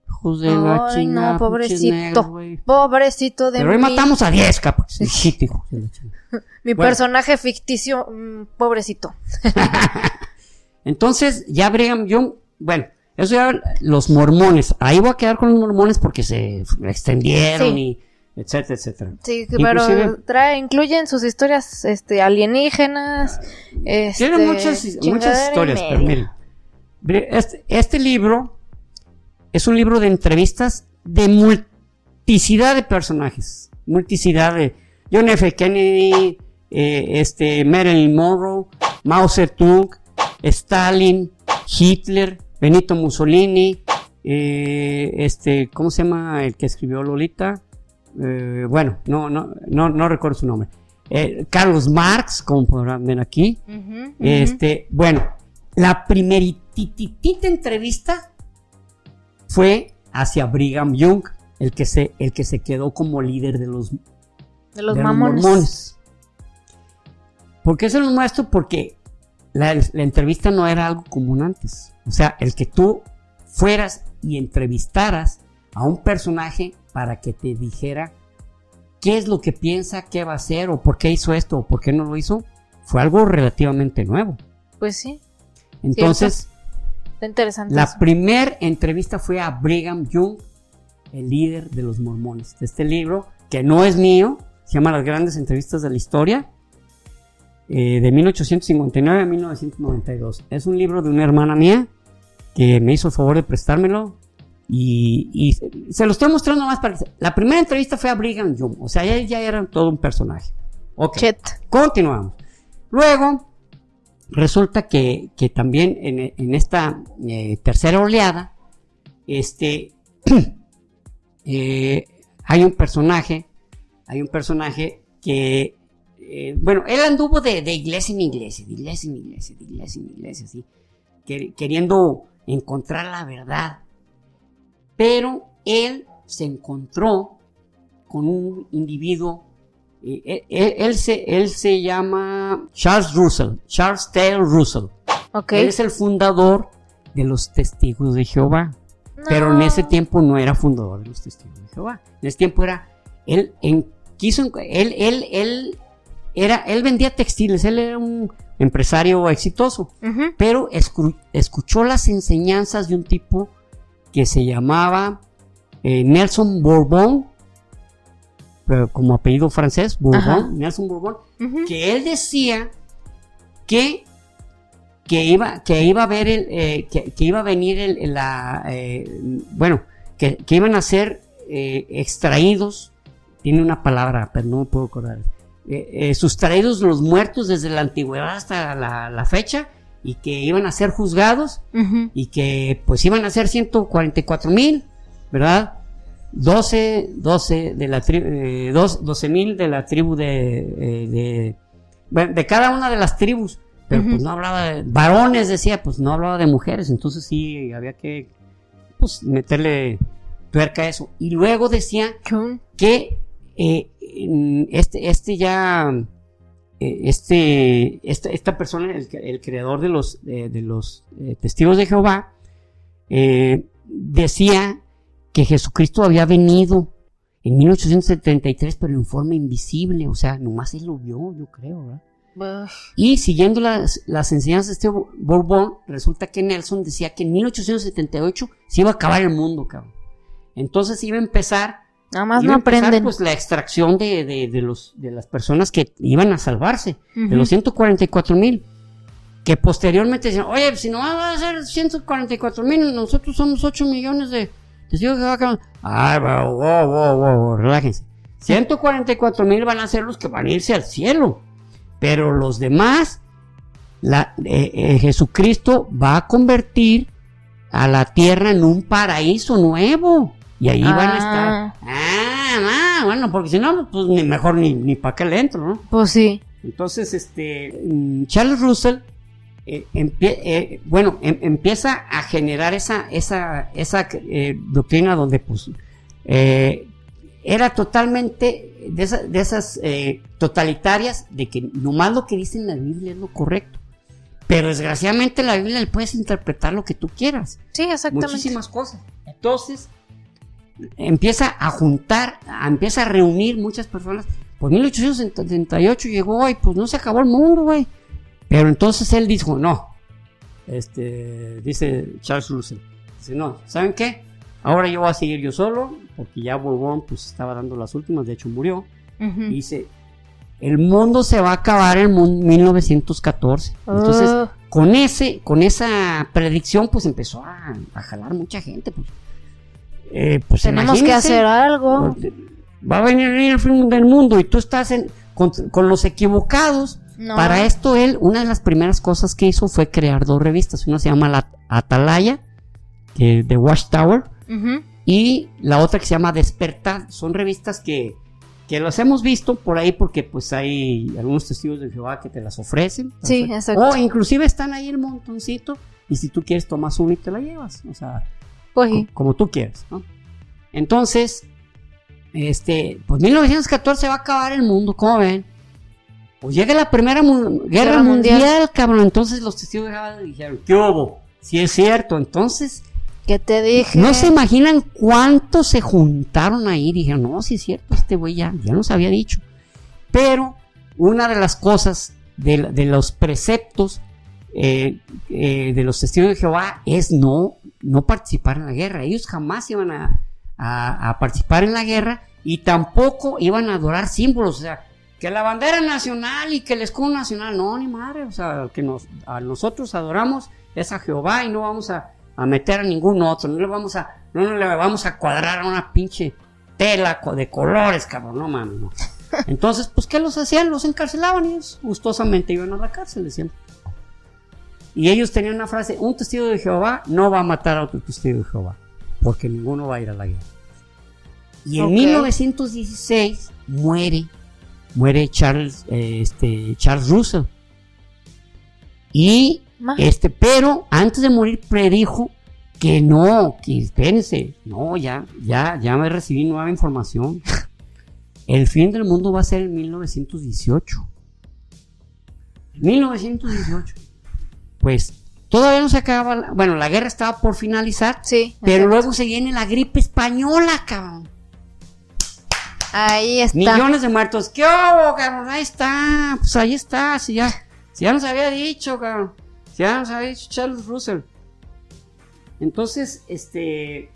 Hijos de la chingada. No, pobrecito. pobrecito de Pero hoy matamos a 10, capaz. Mi personaje ficticio, mm, pobrecito. Entonces, ya Brigham Young, bueno, eso ya los mormones. Ahí voy a quedar con los mormones porque se extendieron y etcétera, etcétera. Sí, pero trae, incluyen sus historias este, alienígenas. Este, tienen muchas, muchas historias, pero miren. Este, este, libro es un libro de entrevistas de multicidad de personajes, multicidad de John F. Kennedy, eh, este, Marilyn Monroe, Mao Zedong, Stalin, Hitler, Benito Mussolini, eh, este, ¿cómo se llama el que escribió Lolita? Eh, bueno, no, no, no, no recuerdo su nombre. Carlos Marx, como podrán ver aquí. Este, bueno, la primerititita entrevista fue hacia Brigham Young, el que se, el que se quedó como líder de los, de los, mormones. ¿Por qué se los muestro? Porque la, entrevista no era algo común antes. O sea, el que tú fueras y entrevistaras a un personaje para que te dijera qué es lo que piensa, qué va a hacer, o por qué hizo esto, o por qué no lo hizo, fue algo relativamente nuevo. Pues sí. Entonces, interesante la primera entrevista fue a Brigham Young, el líder de los mormones. De este libro, que no es mío, se llama Las grandes entrevistas de la historia, eh, de 1859 a 1992. Es un libro de una hermana mía que me hizo el favor de prestármelo. Y, se lo estoy mostrando más para que... La primera entrevista fue a Brigham Young, o sea, ya, ya era todo un personaje. Ok, continuamos. Luego, resulta que, también en, esta eh, tercera oleada, este, eh, hay un personaje, hay un personaje que, eh, bueno, él anduvo de, iglesia en iglesia, de iglesia en iglesia, de iglesia en iglesia, queriendo encontrar la verdad. Pero él se encontró con un individuo, eh, él, se, él se llama Charles Russell, Charles Taylor Russell. Él es el fundador de los testigos de Jehová. Pero en ese tiempo no era fundador de los testigos de Jehová. En ese tiempo era, él en, quiso, él, él, él, era, él vendía textiles, él era un empresario exitoso, pero escuchó las enseñanzas de un tipo que se llamaba eh, Nelson Bourbon, como apellido francés, Bourbon, Nelson Bourbon, que él decía que que iba, que iba a ver el, eh, que, iba a venir el, la, eh, bueno, que, iban a ser eh, extraídos, tiene una palabra, pero no me puedo acordar, sustraídos los muertos desde la antigüedad hasta la, fecha y que iban a ser juzgados y que pues iban a ser 144 mil, ¿verdad? 12, 12 de la tribu, 12 mil de la tribu de, de, de cada una de las tribus pero pues no hablaba de varones, decía, pues no hablaba de mujeres, entonces sí había que pues meterle tuerca a eso. Y luego decía que eh, este, este ya, eh, este, esta, persona, el, creador de los, de los eh, testigos de Jehová, decía que Jesucristo había venido en 1873, pero en forma invisible, o sea, nomás él lo vio, yo creo, ¿verdad? Y siguiendo las, enseñanzas de este Borbón, resulta que Nelson decía que en 1878 se iba a acabar el mundo, cabrón. Entonces iba a empezar, Nada más no aprenden. pues la extracción de, los, de las personas que iban a salvarse, de los 144 mil. Que posteriormente decían, oye, si no va a ser 144 mil, nosotros somos 8 millones de testigos que Ay, wow, wow, wow, wow, relájense. 144 mil van a ser los que van a irse al cielo. Pero los demás, la, eh, eh, Jesucristo va a convertir a la tierra en un paraíso nuevo. Y ahí van a estar. Ah, ah bueno, porque si no, pues ni mejor ni, ni para qué le entro, ¿no? Pues sí. Entonces, este, mm, Charles Russell, eh, bueno, em, empieza a generar esa, esa, esa doctrina donde, pues, era totalmente de, esas eh, totalitarias de que nomás lo que dice en la Biblia es lo correcto. Pero desgraciadamente la Biblia le puedes interpretar lo que tú quieras. Sí, exactamente. Muchísimas cosas. Entonces, empieza a juntar, empieza a reunir muchas personas. Pues 1878 llegó y pues no se acabó el mundo, güey. Pero entonces él dijo, no. Este, dice Charles Russell. Dice, no, ¿saben qué? Ahora yo voy a seguir yo solo, porque ya Borbón pues estaba dando las últimas, de hecho murió. dice, el mundo se va a acabar en 1914. Entonces, ah. con ese, con esa predicción, pues empezó a, jalar mucha gente. Pues, eh, pues tenemos que hacer algo. Va a venir el fin del mundo y tú estás con, los equivocados. Para esto él, una de las primeras cosas que hizo fue crear dos revistas. Una se llama la Atalaya, de Watchtower, y la otra que se llama Despertar. Son revistas que, que las hemos visto por ahí porque pues hay algunos testigos de Jehová que te las ofrecen. Sí, exacto. O inclusive están ahí el montoncito y si tú quieres tomas una y te la llevas. O sea, pues como, tú quieras, ¿no? Entonces, este, pues 1914 va a acabar el mundo, ¿cómo ven? Pues llega la primera guerra, mundial, cabrón. Entonces los testigos de Jehová dijeron, ¿qué hubo? Si es cierto, entonces ¿Qué te dije? No se imaginan cuántos se juntaron ahí. Dijeron, no, si es cierto, este güey ya, ya nos había dicho. Pero una de las cosas de, los preceptos eh, eh, de los testigos de Jehová es no, no participar en la guerra. Ellos jamás iban a, participar en la guerra y tampoco iban a adorar símbolos. O sea, que la bandera nacional y que el escudo nacional, no, ni madre. O sea, que nos, a nosotros adoramos es a Jehová y no vamos a a meter a ningún otro, no le vamos a, no, le vamos a cuadrar a una pinche tela de colores, cabrón, no mames, no. Entonces, pues, ¿qué los hacían? Los encarcelaban y ellos gustosamente iban a la cárcel, decían. Y ellos tenían una frase, un testigo de Jehová no va a matar a otro testigo de Jehová, porque ninguno va a ir a la guerra. Y en 1916 muere muere Charles, eh, este, Charles Russell. Y, este, pero antes de morir predijo que no, que espérense, no, ya, ya, ya me recibí nueva información. El fin del mundo va a ser en 1918. 1918. Pues todavía no se acaba, la- bueno, la guerra estaba por finalizar, Sí. pero exacto. luego se viene la gripe española, cabrón. Ahí está. Millones de muertos. ¿Qué hubo, cabrón? Ahí está. Pues ahí está. Si ya, si ya nos había dicho, cabrón. Si ya nos había dicho Charles Russell. Entonces, este.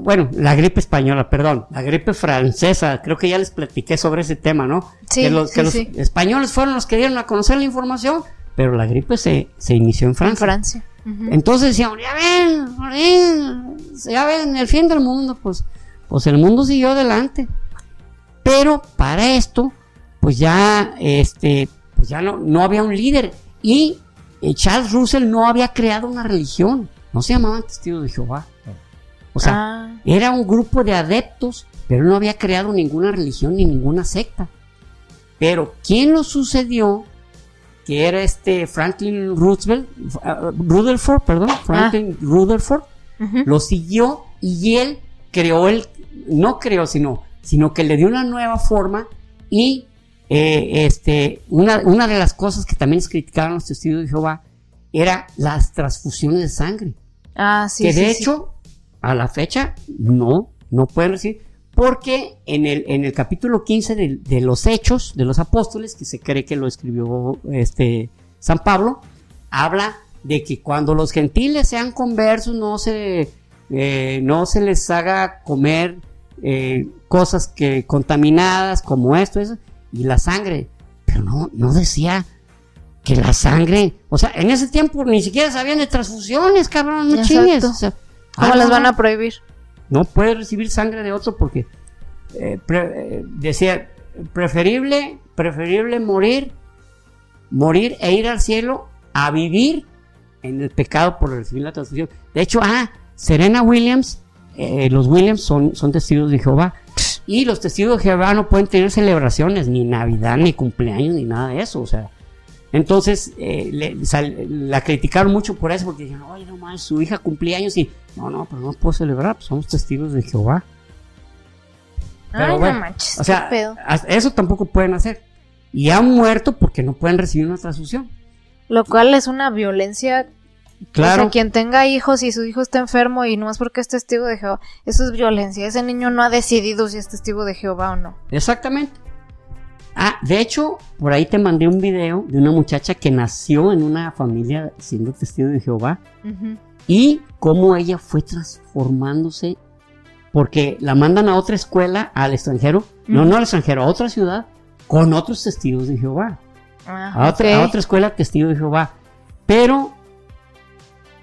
bueno, la gripe española, perdón. La gripe francesa. Creo que ya les platiqué sobre ese tema, ¿no? Sí, que los, que sí, los sí. españoles fueron los que dieron a conocer la información. Pero la gripe se, se inició en En Francia. Francia. Ujú. Entonces decían, ya ven, ven, ya ven, el fin del mundo, pues, pues el mundo siguió adelante. Pero para esto, pues ya, este, pues ya no, no había un líder. Y eh, Charles Russell no había creado una religión. No se llamaban testigos de Jehová. O sea, Ah, era un grupo de adeptos, pero no había creado ninguna religión ni ninguna secta. Pero ¿quién lo sucedió? Que era este Franklin Roosevelt, uh, Rutherford, perdón, Franklin Rutherford, ujú. lo siguió y él creó el, no creó, sino, sino que le dio una nueva forma y eh, este, una, una de las cosas que también les criticaron los testigos de Jehová era las transfusiones de sangre Ah, sí. que de sí, sí. hecho, a la fecha, no, no pueden recibir, porque en el, en el capítulo 15 de, de los Hechos de los Apóstoles, que se cree que lo escribió este San Pablo, habla de que cuando los gentiles sean conversos, no se, eh, no se les haga comer eh, cosas que contaminadas como esto, eso, y la sangre. Pero no, no decía que la sangre, o sea, en ese tiempo ni siquiera sabían de transfusiones, cabrón, no chingues. o sea, ¿Cómo ah, las van a prohibir? No puedes recibir sangre de otro porque eh, pre- eh, decía preferible, preferible morir, morir e ir al cielo a vivir en el pecado por recibir la transfusión. De hecho, ah, Serena Williams, eh, los Williams son, son testigos de Jehová. Y los testigos de Jehová no pueden tener celebraciones, ni Navidad, ni cumpleaños, ni nada de eso. O sea, entonces eh, le- sal- la criticaron mucho por eso, porque dijeron, oye, no más, su hija cumpleaños y no, no, pero no puedo celebrar, pues somos testigos de Jehová. Pero Ay, bueno, no manches. O sea, qué pedo. eso tampoco pueden hacer. Y han muerto porque no pueden recibir una transfusión. Lo cual es una violencia. Claro. O sea, quien tenga hijos y su hijo está enfermo y no es porque es testigo de Jehová, eso es violencia. Ese niño no ha decidido si es testigo de Jehová o no. Exactamente. Ah, de hecho, por ahí te mandé un video de una muchacha que nació en una familia siendo testigo de Jehová y cómo ella fue transformándose porque la mandan a otra escuela al extranjero, no, no al extranjero, a otra ciudad con otros testigos de Jehová, Ah, a otra, a otra escuela testigo de Jehová. Pero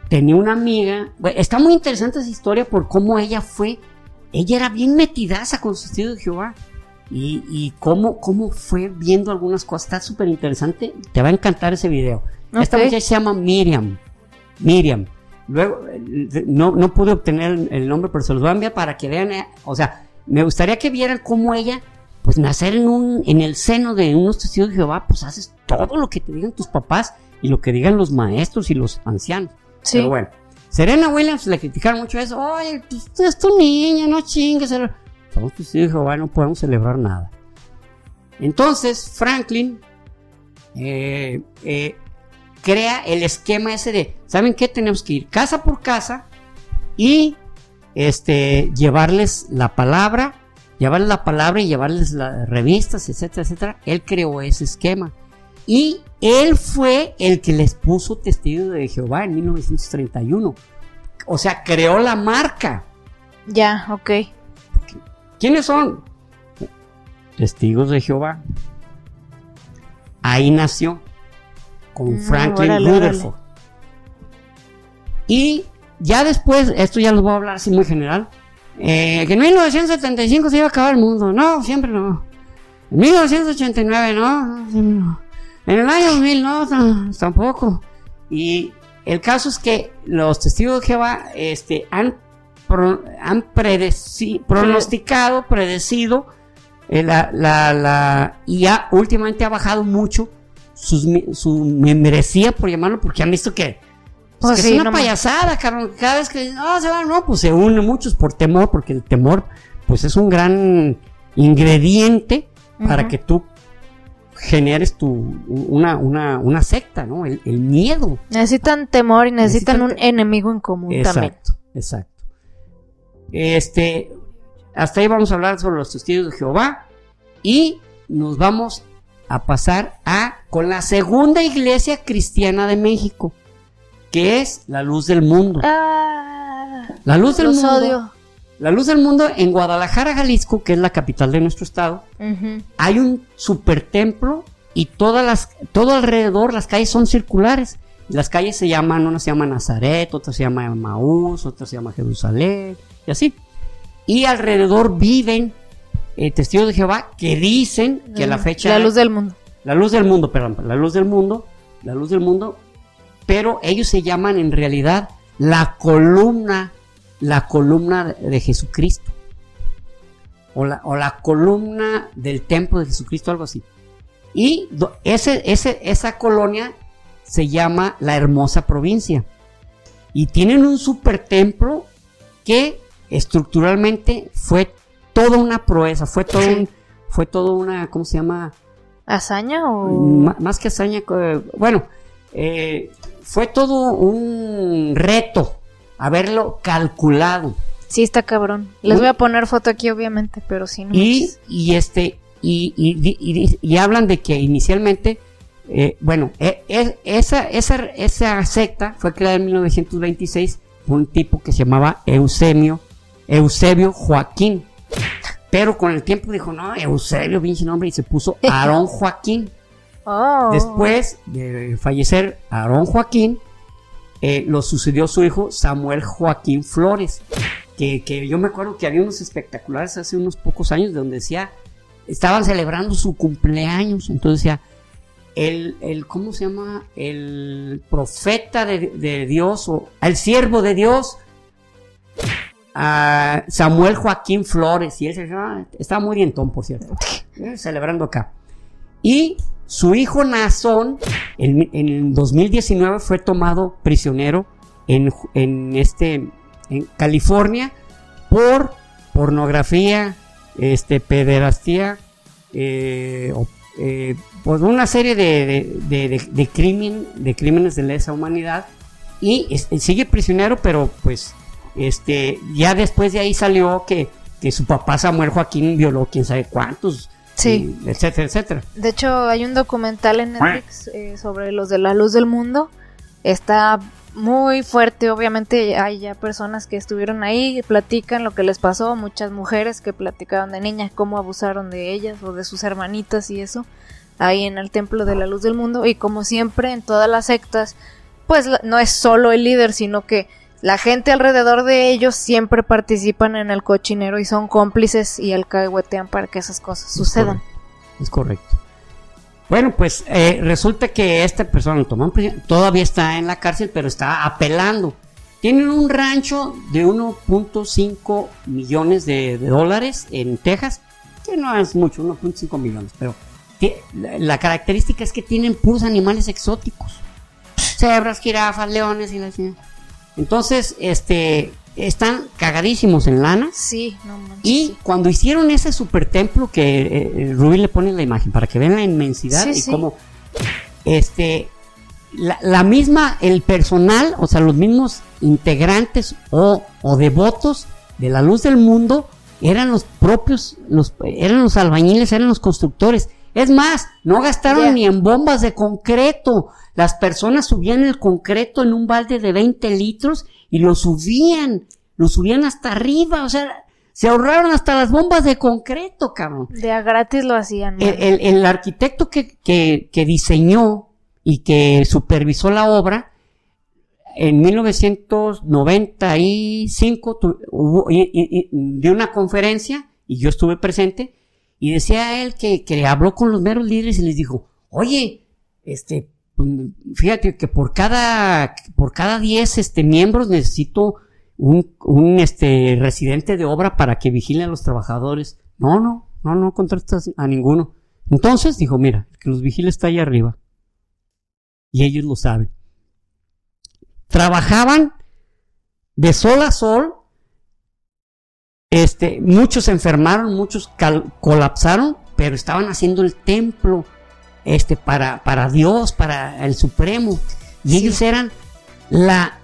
tenía una amiga, está muy interesante esa historia por cómo ella fue, ella era bien metidaza con los testigos de Jehová. Y, y cómo, cómo fue viendo algunas cosas, está súper interesante, te va a encantar ese video. Esta muchacha se llama Miriam. Miriam. Luego, eh, no, no pude obtener el- el nombre, pero se los voy a enviar para que vean. eh, O sea, me gustaría que vieran cómo ella, pues nacer en, un, en el seno de unos testigos de Jehová, pues haces todo lo que te digan tus papás y lo que digan los maestros y los ancianos. Pero bueno, Serena Williams le criticaron mucho eso. Oye, pues, tú es tu niña, no chingues. Somos testigos de Jehová, no podemos celebrar nada. Entonces, Franklin eh, eh, crea el esquema ese de, ¿saben qué? Tenemos que ir casa por casa y este, llevarles la palabra, llevarles la palabra y llevarles las revistas, etcétera, etcétera. Él creó ese esquema. Y él fue el que les puso testigo de Jehová en 1931. O sea, creó la marca. Ya, ok. ¿Quiénes son? Testigos de Jehová. Ahí nació. Con Mm, Franklin órale, Rutherford. Y ya después, esto ya lo voy a hablar así muy general. eh, que en 1975 se iba a acabar el mundo. No, siempre no. En 1989 no, no, siempre no. En el año 2000 no, tampoco. Y el caso es que los testigos de Jehová este, han, pro- han predeci- pronosticado, predecido eh, la, la, la, y ya últimamente ha bajado mucho su membresía, por llamarlo, porque han visto que, pues es una payasada, cabrón. Cada vez que no, se van, no, pues se unen muchos por temor, porque el temor, pues es un gran ingrediente para que tú generes tu, una, una, una secta, ¿no? El, miedo. Necesitan temor y necesitan, un enemigo en común también. Exacto, exacto. Este, hasta ahí vamos a hablar sobre los testigos de Jehová y nos vamos a pasar a con la segunda iglesia cristiana de México, que es la luz del mundo. Ah, la luz del mundo. La luz del mundo en Guadalajara, Jalisco, que es la capital de nuestro estado, hay un super templo y todas las, todo alrededor las calles son circulares. Las calles se llaman, una se llama Nazaret, otra se llama Maús, otra se llama Jerusalén, y así. Y alrededor viven eh, testigos de Jehová que dicen que la fecha... La luz del mundo. La luz del mundo, perdón, la luz del mundo, la luz del mundo, pero ellos se llaman en realidad la columna la columna de Jesucristo. O la, o la columna del templo de Jesucristo, algo así. Y ese, ese, esa colonia se llama la hermosa provincia. Y tienen un super templo que estructuralmente fue toda una proeza, fue todo fue todo una, ¿cómo se llama? ¿Hazaña o...? más que hazaña, bueno, eh, fue todo un reto haberlo calculado. Sí, está cabrón. Les voy a poner foto aquí, obviamente, pero si no. Y, y este, y, y, hablan de que inicialmente, eh, bueno, e, e, esa, esa, esa secta fue creada en 1926 por un tipo que se llamaba Eusebio, Eusebio Joaquín. Pero con el tiempo dijo, no, Eusebio, bien nombre, y se puso Aarón Joaquín. Oh. Después de fallecer Aarón Joaquín, eh, lo sucedió su hijo Samuel Joaquín Flores, que, yo me acuerdo que había unos espectaculares hace unos pocos años donde decía, estaban celebrando su cumpleaños, entonces decía, el, el ¿cómo se llama? El profeta de, Dios o el siervo de Dios, Samuel Joaquín Flores, y él se ah, estaba muy dientón, por cierto, eh, celebrando acá. Y su hijo Nazón, en, en 2019, fue tomado prisionero en, en, este, en California por pornografía, este, pederastía, eh, eh, por una serie de, de, de, crimen, de crímenes de lesa humanidad. Y sigue prisionero, pero pues este, ya después de ahí salió que, que su papá Samuel Joaquín violó quién sabe cuántos Sí. etcétera, etcétera. De hecho, hay un documental en Netflix eh, sobre los de la luz del mundo. Está muy fuerte, obviamente hay ya personas que estuvieron ahí, platican lo que les pasó, muchas mujeres que platicaron de niñas, cómo abusaron de ellas o de sus hermanitas y eso, ahí en el templo de la luz del mundo. Y como siempre en todas las sectas, pues no es solo el líder, sino que la gente alrededor de ellos siempre participan en el cochinero y son cómplices y alcahuetean para que esas cosas sucedan. Es correcto. Bueno, pues eh, resulta que esta persona todavía está en la cárcel, pero está apelando. Tienen un rancho de 1.5 millones de, dólares en Texas, que no es mucho, 1.5 millones, pero la, característica es que tienen puros animales exóticos. Cebras, jirafas, leones y la entonces, este, están cagadísimos en lana. Sí, no manches. Y cuando hicieron ese super templo que eh, eh, Rubí le pone la imagen para que vean la inmensidad y cómo, este, la, misma, el personal, o sea, los mismos integrantes o, o devotos de la luz del mundo eran los propios, los, eran los albañiles, eran los constructores. Es más, no gastaron ni en bombas de concreto. Las personas subían el concreto en un balde de 20 litros y lo subían, lo subían hasta arriba, o sea, se ahorraron hasta las bombas de concreto, cabrón. De a gratis lo hacían. El, arquitecto que, que, diseñó y que supervisó la obra, en 1995 hubo, dio una conferencia y yo estuve presente y decía él que, que habló con los meros líderes y les dijo, oye, este, fíjate que por cada, por cada 10 este, miembros necesito un, un este, residente de obra para que vigile a los trabajadores. No, no, no, no contratas a ninguno. Entonces dijo, mira, que los vigiles está ahí arriba. Y ellos lo saben. Trabajaban de sol a sol. Este, muchos se enfermaron, muchos colapsaron, pero estaban haciendo el templo este, para, para Dios, para el Supremo. Y ellos eran la,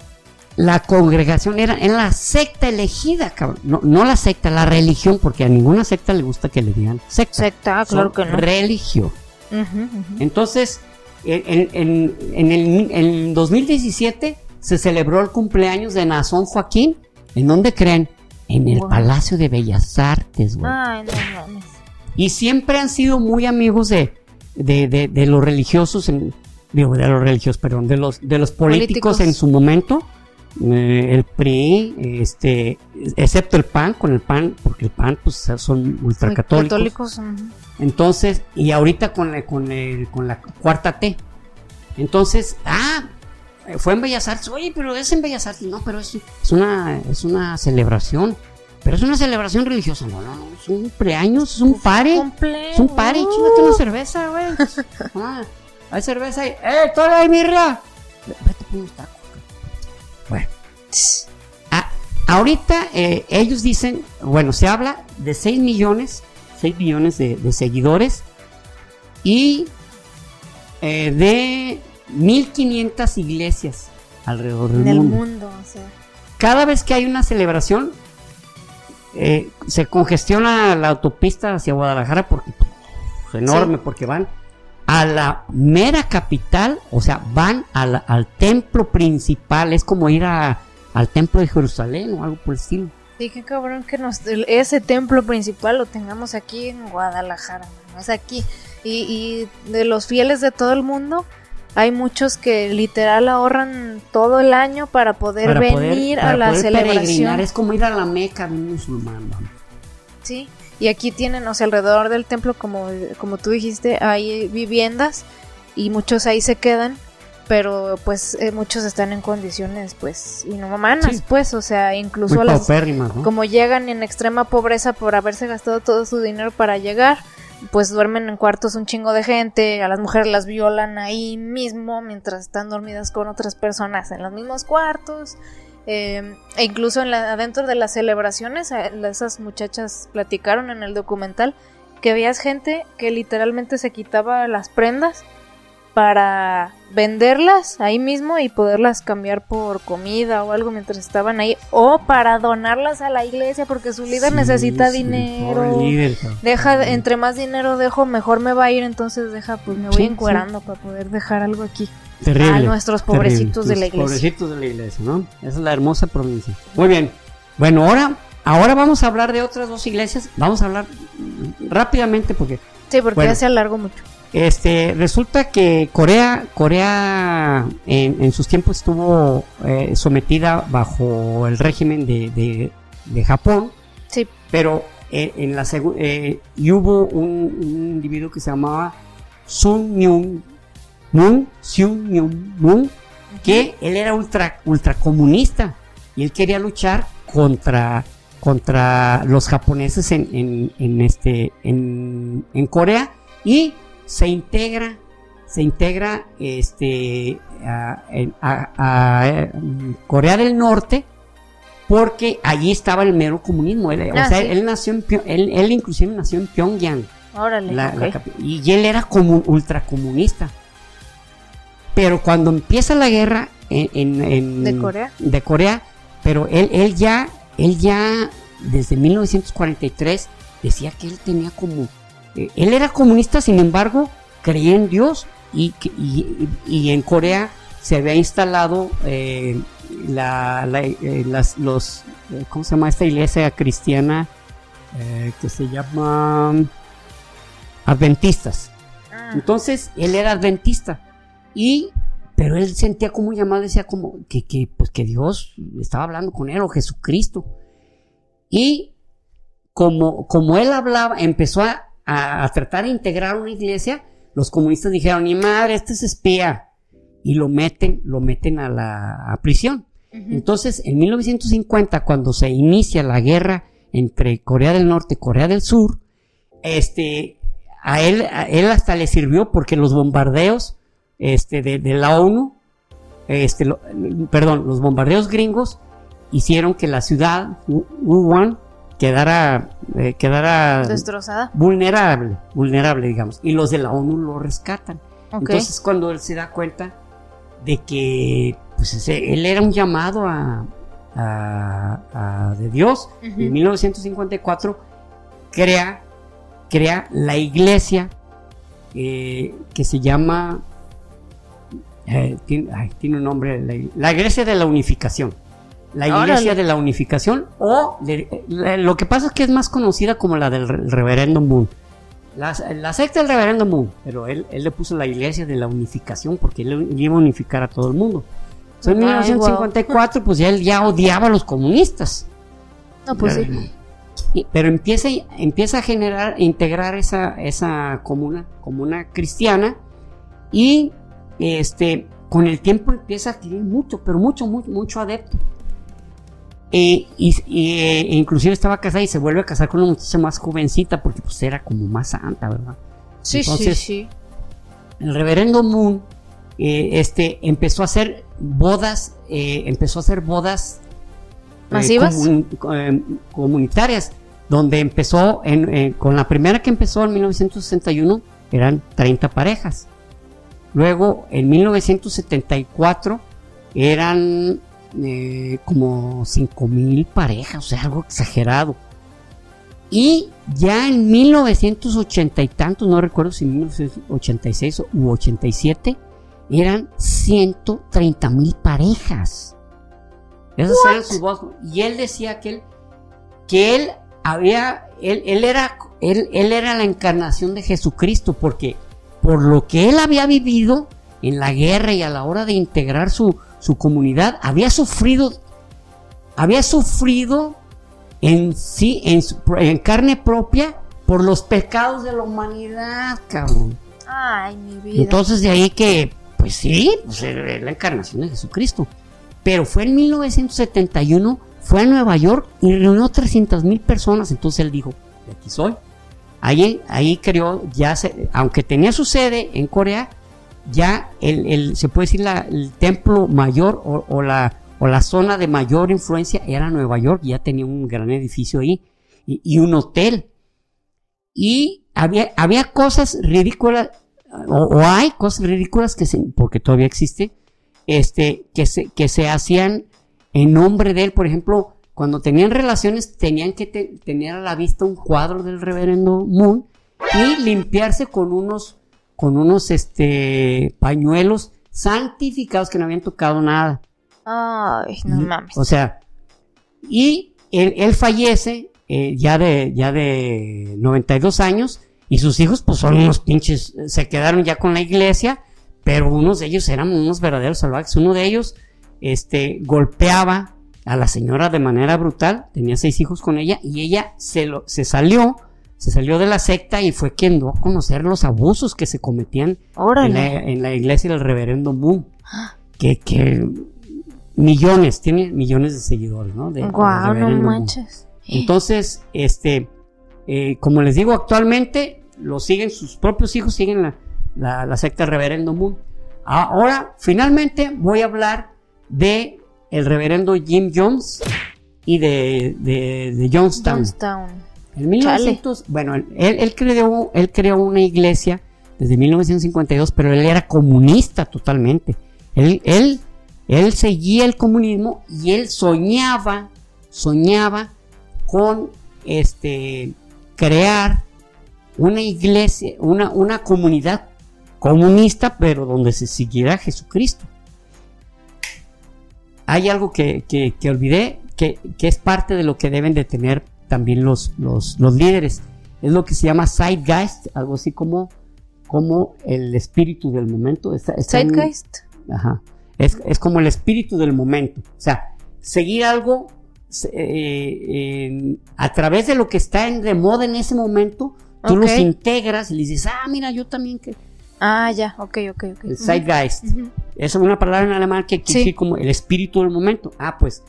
la congregación, era en la secta elegida, cabrón. No, no, la secta, la religión, porque a ninguna secta le gusta que le digan secta. Secta, ah, claro que no. Religión. Entonces, en, en, en, el, en 2017 se celebró el cumpleaños de Nazón Joaquín. ¿En dónde creen? En el Palacio de Bellas Artes, güey. Ay, no Y siempre han sido muy amigos de, de, de, los religiosos, en, digo, de los religiosos, perdón, de los, de los políticos, en su momento. Eh, el PRI, este, excepto el PAN, con el PAN, porque el PAN pues son ultracatólicos. Entonces, y ahorita con, con, con la cuarta T. Entonces, ah, fue en Bellas Artes, oye, pero es en Bellas Artes, no, pero es, es una, es una celebración. Pero es una celebración religiosa, no, no, no, es un preaños, es un pare. Es un pare, chingate una cerveza, güey. ah, hay cerveza ahí. ¡Eh, toda ahí, mirra! Vete por unos tacos. Bueno. Ah, ahorita eh, ellos dicen, bueno, se habla de 6 millones, 6 millones de, de seguidores y eh, de 1500 iglesias alrededor del mundo. Cada vez que hay una celebración, eh, se congestiona la autopista hacia Guadalajara porque es enorme, porque van a la mera capital, o sea, van al templo principal, es como ir a, al templo de Jerusalén o algo por el estilo. Sí, qué cabrón que nos, ese templo principal lo tengamos aquí en Guadalajara, es aquí. Y, y de los fieles de todo el mundo, hay muchos que literal ahorran todo el año para poder venir a la celebración. Es como ir a la Meca de un musulmán. Sí, y aquí tienen, o sea, alrededor del templo, como, como tú dijiste, hay viviendas y muchos ahí se quedan, pero pues eh, muchos están en condiciones pues inhumanas, pues, o sea, incluso las, como llegan en extrema pobreza por haberse gastado todo su dinero para llegar pues duermen en cuartos un chingo de gente, a las mujeres las violan ahí mismo mientras están dormidas con otras personas en los mismos cuartos. Eh, e incluso en la, adentro de las celebraciones, eh, esas muchachas platicaron en el documental que veías gente que literalmente se quitaba las prendas para venderlas ahí mismo y poderlas cambiar por comida o algo mientras estaban ahí o para donarlas a la iglesia porque su líder necesita dinero. deja entre más dinero dejo, mejor me va a ir, entonces deja pues me voy encuerando para poder dejar algo aquí. a nuestros pobrecitos de la iglesia. Pobrecitos de la iglesia, ¿no? Esa es la hermosa provincia. Muy bien. Bueno, ahora ahora vamos a hablar de otras dos iglesias. Vamos a hablar rápidamente porque Sí, porque ya se alargó mucho. Este, resulta que Corea, Corea en, sus tiempos estuvo eh, sometida bajo el régimen de, de, Japón. Sí. Pero eh, en la eh, y hubo un, individuo que se llamaba Sun Myung Moon, Sun Myung Moon, que él era ultra, ultracomunista y él quería luchar contra contra los japoneses en, en, en este en, en Corea y se integra, se integra este, a, Corea del Norte porque allí estaba el mero comunismo. Él, o ah, sea, él nació en él, él, inclusive nació en Pyongyang. y él era como ultracomunista. Pero cuando empieza la guerra en, ¿De, Corea? de Corea, pero él, él ya, él ya desde 1943 decía que él tenía como él era comunista, sin embargo, creía en Dios y, y, en Corea se había instalado eh, la, eh, las, los, ¿cómo se llama esta iglesia cristiana? que se llama Adventistas. Ah. Entonces, él era adventista y pero él sentía como un llamado, decía como que, que, pues que Dios estaba hablando con él o Jesucristo. Y como, como él hablaba, empezó a, a, tratar de integrar una iglesia, los comunistas dijeron, ni madre, este es espía. Y lo meten, lo meten a la prisión. Entonces, en 1950, cuando se inicia la guerra entre Corea del Norte y Corea del Sur, este, a él, a él hasta le sirvió porque los bombardeos este, de, de la ONU, este, lo- perdón, los bombardeos gringos hicieron que la ciudad, Wu- Wuhan, quedara, eh, quedara Destrozada. vulnerable, vulnerable, digamos. Y los de la ONU lo rescatan. Entonces cuando él se da cuenta de que pues, ese- él era un llamado a, a- a- de Dios, Ujú. en 1954 crea, crea la iglesia eh, que se llama, eh, tiene, ay, tiene un nombre, la, la iglesia de la unificación. La iglesia Órale. de la unificación o de- la- lo que pasa es que es más conocida como la del re- reverendo Moon. La, la secta del reverendo Moon, pero él, él le puso la iglesia de la unificación porque él, él iba a unificar a todo el mundo. So, en Ay, 1954, pues ya él ya odiaba a los comunistas. No, pues sí. Y- pero empieza, empieza a generar, a integrar esa, esa comuna, comuna cristiana y este, con el tiempo empieza a adquirir mucho, pero mucho, mucho, mucho adepto. Eh, y, eh, inclusive estaba casada y se vuelve a casar con una muchacha más jovencita porque pues era como más santa, ¿verdad? Sí, Entonces, sí, sí. el reverendo Moon eh, este, empezó a hacer bodas, eh, empezó a hacer bodas eh, ¿Masivas? comun- comunitarias, donde empezó, en, con la primera que empezó en 1961, eran 30 parejas. Luego, en 1974, eran eh, como 5 mil parejas, o sea, algo exagerado. Y ya en 1980 y tantos, no recuerdo si 1986 u 87, eran 130 mil parejas. Esas eran sus voz. Y él decía que él, que él había, él, él era, él, él era la encarnación de Jesucristo, porque por lo que él había vivido en la guerra y a la hora de integrar su, su comunidad, había sufrido, había sufrido en sí, en, su- en carne propia, por los pecados de la humanidad, cabrón. Ay, mi vida. Entonces de ahí que, pues sí, pues es la encarnación de Jesucristo. Pero fue en 1971, fue a Nueva York y reunió 300 mil personas. Entonces él dijo, de aquí soy. Ahí, ahí creó, ya se, aunque tenía su sede en Corea, ya el, el- se puede decir la- el templo mayor o, o la, o la zona de mayor influencia era Nueva York, ya tenía un gran edificio ahí y, un hotel. Y había, había cosas ridículas, o, hay cosas ridículas que se, porque todavía existe, este, que se, que se hacían en nombre de él. Por ejemplo, cuando tenían relaciones, tenían que te- tener a la vista un cuadro del reverendo Moon y limpiarse con unos, con unos, este, pañuelos santificados que no habían tocado nada. Ay, no mames. O sea, y él, él fallece eh, ya, de, ya de 92 años y sus hijos pues son unos pinches, se quedaron ya con la iglesia, pero unos de ellos eran unos verdaderos salvajes. Uno de ellos este, golpeaba a la señora de manera brutal, tenía seis hijos con ella y ella se, lo, se salió, se salió de la secta y fue quien dio a conocer los abusos que se cometían en la, en la iglesia del reverendo Moon. Que, que millones, tiene millones de seguidores, ¿no? De- Guau, no Moon. manches. Entonces, este, eh, como les digo, actualmente lo siguen sus propios hijos, siguen la, la, la secta del reverendo Moon. Ahora, finalmente, voy a hablar de el reverendo Jim Jones y de, de, de Jonestown. Jonestown. En 1900, bueno, él, él creó, él creó una iglesia desde 1952, pero él era comunista totalmente. Él, él, él seguía el comunismo y él soñaba, soñaba con este crear una iglesia, una, una comunidad comunista, pero donde se siguiera Jesucristo. Hay algo que, que- que olvidé, que, que es parte de lo que deben de tener también los, los, los líderes. Es lo que se llama Zeitgeist, algo así como, como el espíritu del momento. Está- está en- Zeitgeist. Ajá. Es, es como el espíritu del momento. O sea, seguir algo eh, en- a través de lo que está en, de moda en ese momento, tú los integras y les dices, ah, mira, yo también que... Ah, ya, ok, ok, ok. El Zeitgeist. Es una palabra en alemán que quiere Sí. decir como el espíritu del momento. Ah, pues.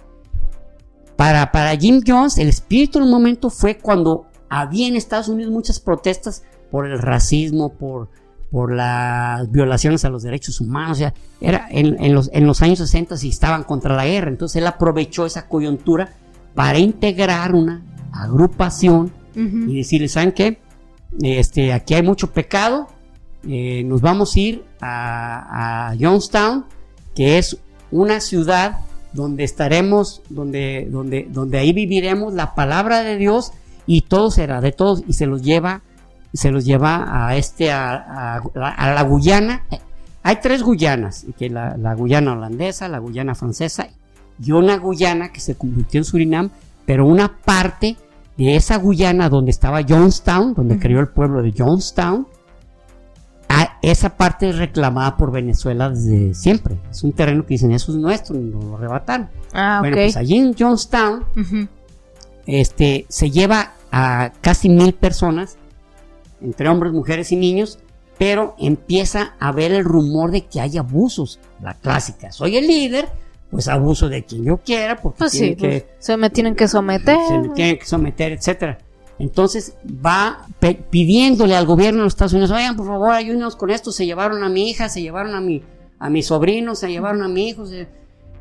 Para, para Jim Jones, el espíritu del momento fue cuando había en Estados Unidos muchas protestas por el racismo, por, por las violaciones a los derechos humanos. O sea, era en, los, en los años 60 y estaban contra la guerra. Entonces él aprovechó esa coyuntura para integrar una agrupación y decirle, ¿saben qué? Este, aquí hay mucho pecado, eh, nos vamos a ir a, a Johnstown, que es una ciudad donde estaremos, donde, donde, donde ahí viviremos la palabra de Dios y todo será de todos y se los lleva, se los lleva a este, a, la Guyana. Hay tres Guyanas, que la, la, Guyana holandesa, la Guyana francesa y una Guyana que se convirtió en Surinam, pero una parte de esa Guyana donde estaba Johnstown, donde creó el pueblo de Johnstown, esa parte es reclamada por Venezuela desde siempre. Es un terreno que dicen, eso es nuestro, nos lo arrebataron. Ah, bueno, pues allí en Johnstown este, se lleva a casi mil personas, entre hombres, mujeres y niños, pero empieza a haber el rumor de que hay abusos. La clásica, soy el líder, pues abuso de quien yo quiera, porque pues sí, pues, se me tienen que someter. Se me tienen que someter, etcétera. Entonces va pidiéndole al gobierno de los Estados Unidos, oigan, por favor, ayúdenos con esto, se llevaron a mi hija, se llevaron a mi, a mi sobrino, se llevaron a mi hijo,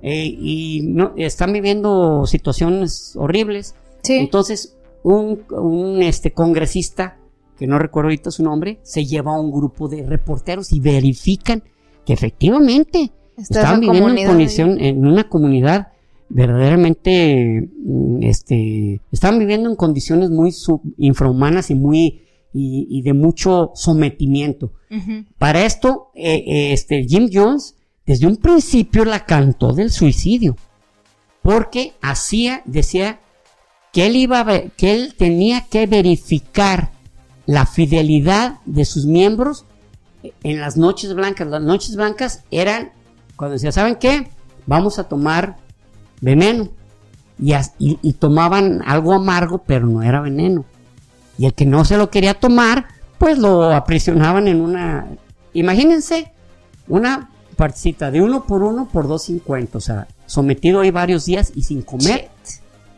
eh, y no, están viviendo situaciones horribles. Entonces, un, un, este, congresista, que no recuerdo ahorita su nombre, se lleva a un grupo de reporteros y verifican que efectivamente estaban viviendo en, condición, en una comunidad verdaderamente mm, este, estaban viviendo en condiciones muy infrahumanas y muy y, de mucho sometimiento. Para esto, eh, eh, este, Jim Jones desde un principio la cantó del suicidio, porque hacía, decía que él iba a que él tenía que verificar la fidelidad de sus miembros en las noches blancas. Las noches blancas eran cuando decía, ¿saben qué? Vamos a tomar veneno. Y, y, tomaban algo amargo, pero no era veneno. Y el que no se lo quería tomar, pues lo aprisionaban en una... Imagínense una partecita de uno por uno por dos cincuenta, o sea, sometido ahí varios días y sin comer.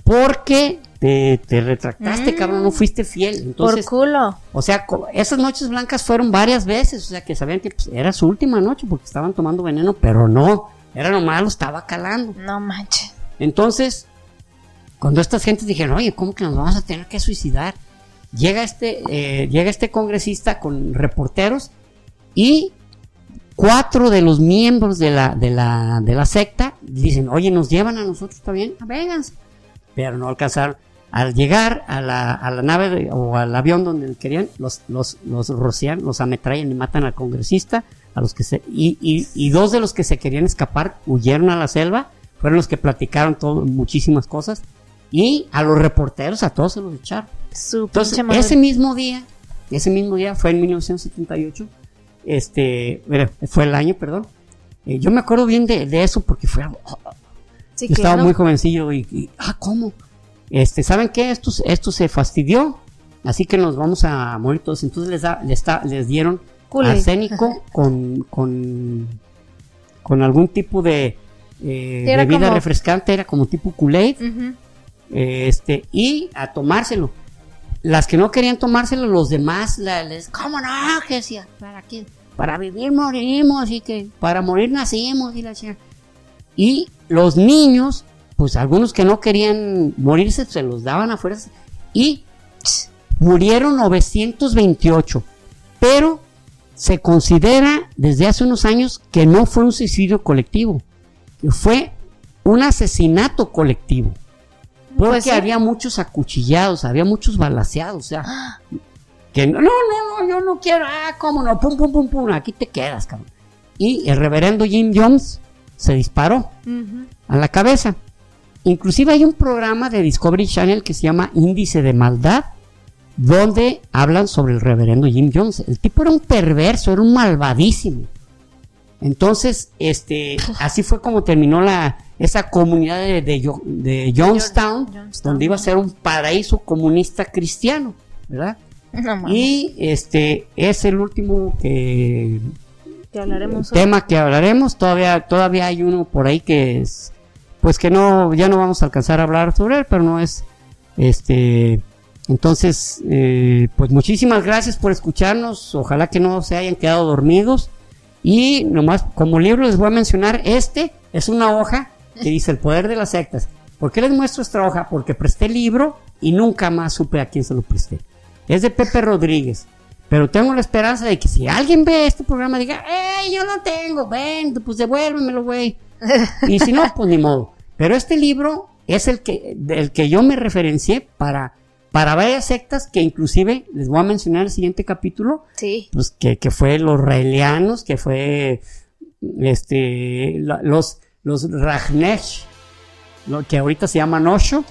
Porque te, retractaste, cabrón, no mm. fuiste fiel. Entonces, por culo. O sea, esas noches blancas fueron varias veces, o sea, que sabían que pues, era su última noche porque estaban tomando veneno, pero no, era nomás lo estaba calando. No manches. Entonces, cuando estas gentes dijeron, oye, ¿cómo que nos vamos a tener que suicidar? Llega este, eh, llega este congresista con reporteros y cuatro de los miembros de la, de la, de la secta dicen, oye, nos llevan a nosotros, ¿está bien? Ah, vénganse. Pero no alcanzaron. Al llegar a la, a la nave o al avión donde querían, los, los, los rocian, los ametrallan y matan al congresista, a los que se, y, y dos de los que se querían escapar huyeron a la selva fueron los que platicaron todo, muchísimas cosas. Y a los reporteros, a todos se los echaron. Entonces, ese mismo día, ese mismo día fue en 1978, este, fue el año, perdón. Eh, yo me acuerdo bien de, eso porque fue algo. yo estaba muy jovencillo y, ah, ¿cómo? Este, ¿saben qué? Esto, esto se fastidió, así que nos vamos a morir todos. Entonces les, da, les, les dieron arsénico con, con, con algún tipo de, eh, bebida refrescante, era como tipo Kool-Aid. este, y a tomárselo. Las que no querían tomárselo, los demás, les, ¿cómo no? Que decía, ¿para qué? Para vivir morimos y que para morir nacimos y la Y los niños, pues algunos que no querían morirse, se los daban a fuerzas. Y murieron 928. Pero se considera desde hace unos años que no fue un suicidio colectivo fue un asesinato colectivo. Porque pues había muchos acuchillados, había muchos balaseados, o sea, que no, no, no, yo no quiero, ah, cómo no, pum, pum, pum, pum, aquí te quedas, cabrón. Y el reverendo Jim Jones se disparó a la cabeza. Inclusive hay un programa de Discovery Channel que se llama Índice de Maldad, donde hablan sobre el reverendo Jim Jones. El tipo era un perverso, era un malvadísimo. Entonces, este, así fue como terminó la, esa comunidad de, de, Johnstown, donde iba a ser un paraíso comunista cristiano, ¿verdad? y este es el último que, hablaremos tema que hablaremos. Todavía, todavía hay uno por ahí que es, pues que no, ya no vamos a alcanzar a hablar sobre él, pero no es, este, Entonces, eh, pues muchísimas gracias por escucharnos. Ojalá que no se hayan quedado dormidos. Y nomás, como libro les voy a mencionar, este es una hoja que dice el poder de las sectas. ¿Por qué les muestro esta hoja? Porque presté el libro y nunca más supe a quién se lo presté. Es de Pepe Rodríguez. Pero tengo la esperanza de que si alguien ve este programa diga, ¡eh, yo lo tengo! Ven, pues devuélvemelo, güey. y si no, pues ni modo. Pero este libro es el que, del que yo me referencié para, para varias sectas que inclusive les voy a mencionar el siguiente capítulo. Sí. Pues que, que fue los raelianos, que fue este la- los, los Rajnesh, lo que ahorita se llaman Osho,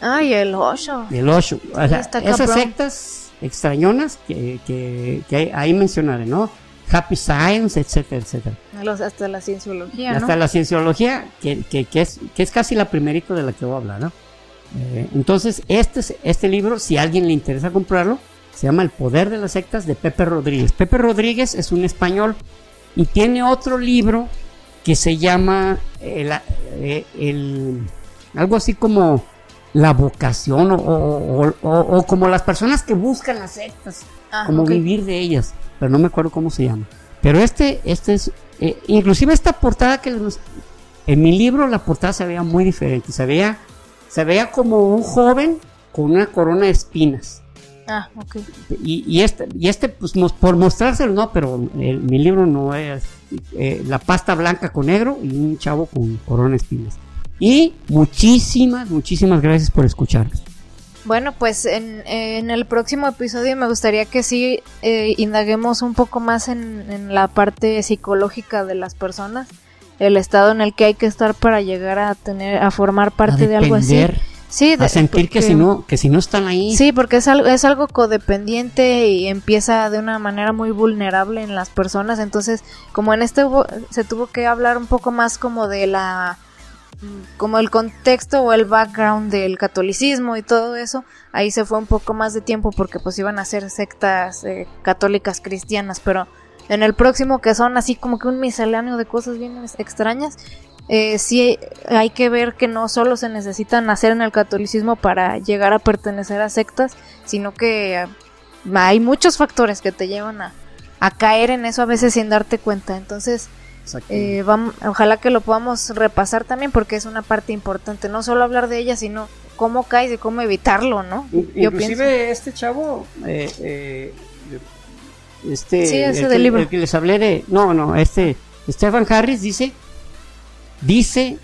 Ay, el ocho. el Osho. O sea, esas sectas extrañonas que, que, que ahí- ahí mencionaré, ¿no? Happy Science, etcétera, etcétera. Los- hasta la cienciología, Hasta ¿no? la cienciología, que, que, que es, que es casi la primerita de la que voy a hablar, ¿no? Eh, entonces, este, es- este libro, si a alguien le interesa comprarlo, se llama El Poder de las Sectas de Pepe Rodríguez. Pepe Rodríguez es un español y tiene otro libro que se llama el, eh, el- algo así como la vocación o, o- o- o- como las personas que buscan las sectas Ah, como ok. vivir de ellas, pero no me acuerdo cómo se llama. Pero este, este es, eh, inclusive esta portada que les- en mi libro la portada se veía muy diferente, se veía, se veía como un joven con una corona de espinas. Ah, ok. Y, y este, y este pues mos- por mostrárselo no, pero el- mi libro no es eh, la pasta blanca con negro y un chavo con corona de espinas. Y muchísimas, muchísimas gracias por escucharnos. Bueno, pues en, en el próximo episodio me gustaría que sí eh, indaguemos un poco más en, en la parte psicológica de las personas, el estado en el que hay que estar para llegar a tener, a formar parte A de algo así. Sí, de- a sentir que porque- si no, que si no están ahí, Sí, porque es algo, es algo codependiente y empieza de una manera muy vulnerable en las personas. Entonces, como en este hubo- se tuvo que hablar un poco más como de la como el contexto o el background del catolicismo y todo eso, ahí se fue un poco más de tiempo porque pues iban a ser sectas eh, católicas cristianas, pero en el próximo que son así como que un misceláneo de cosas bien extrañas, eh, sí hay que ver que no solo se necesita nacer en el catolicismo para llegar a pertenecer a sectas, sino que eh, hay muchos factores que te llevan a, a caer en eso a veces sin darte cuenta. Entonces, eh, ojalá que lo podamos repasar también porque es una parte importante, no solo hablar de ella, sino cómo caes y cómo evitarlo, ¿no? Yo Inclusive este chavo, eh, este, Sí, ese el, del que, libro. el que les hablé de, no, no, este, Stephen Harris dice, dice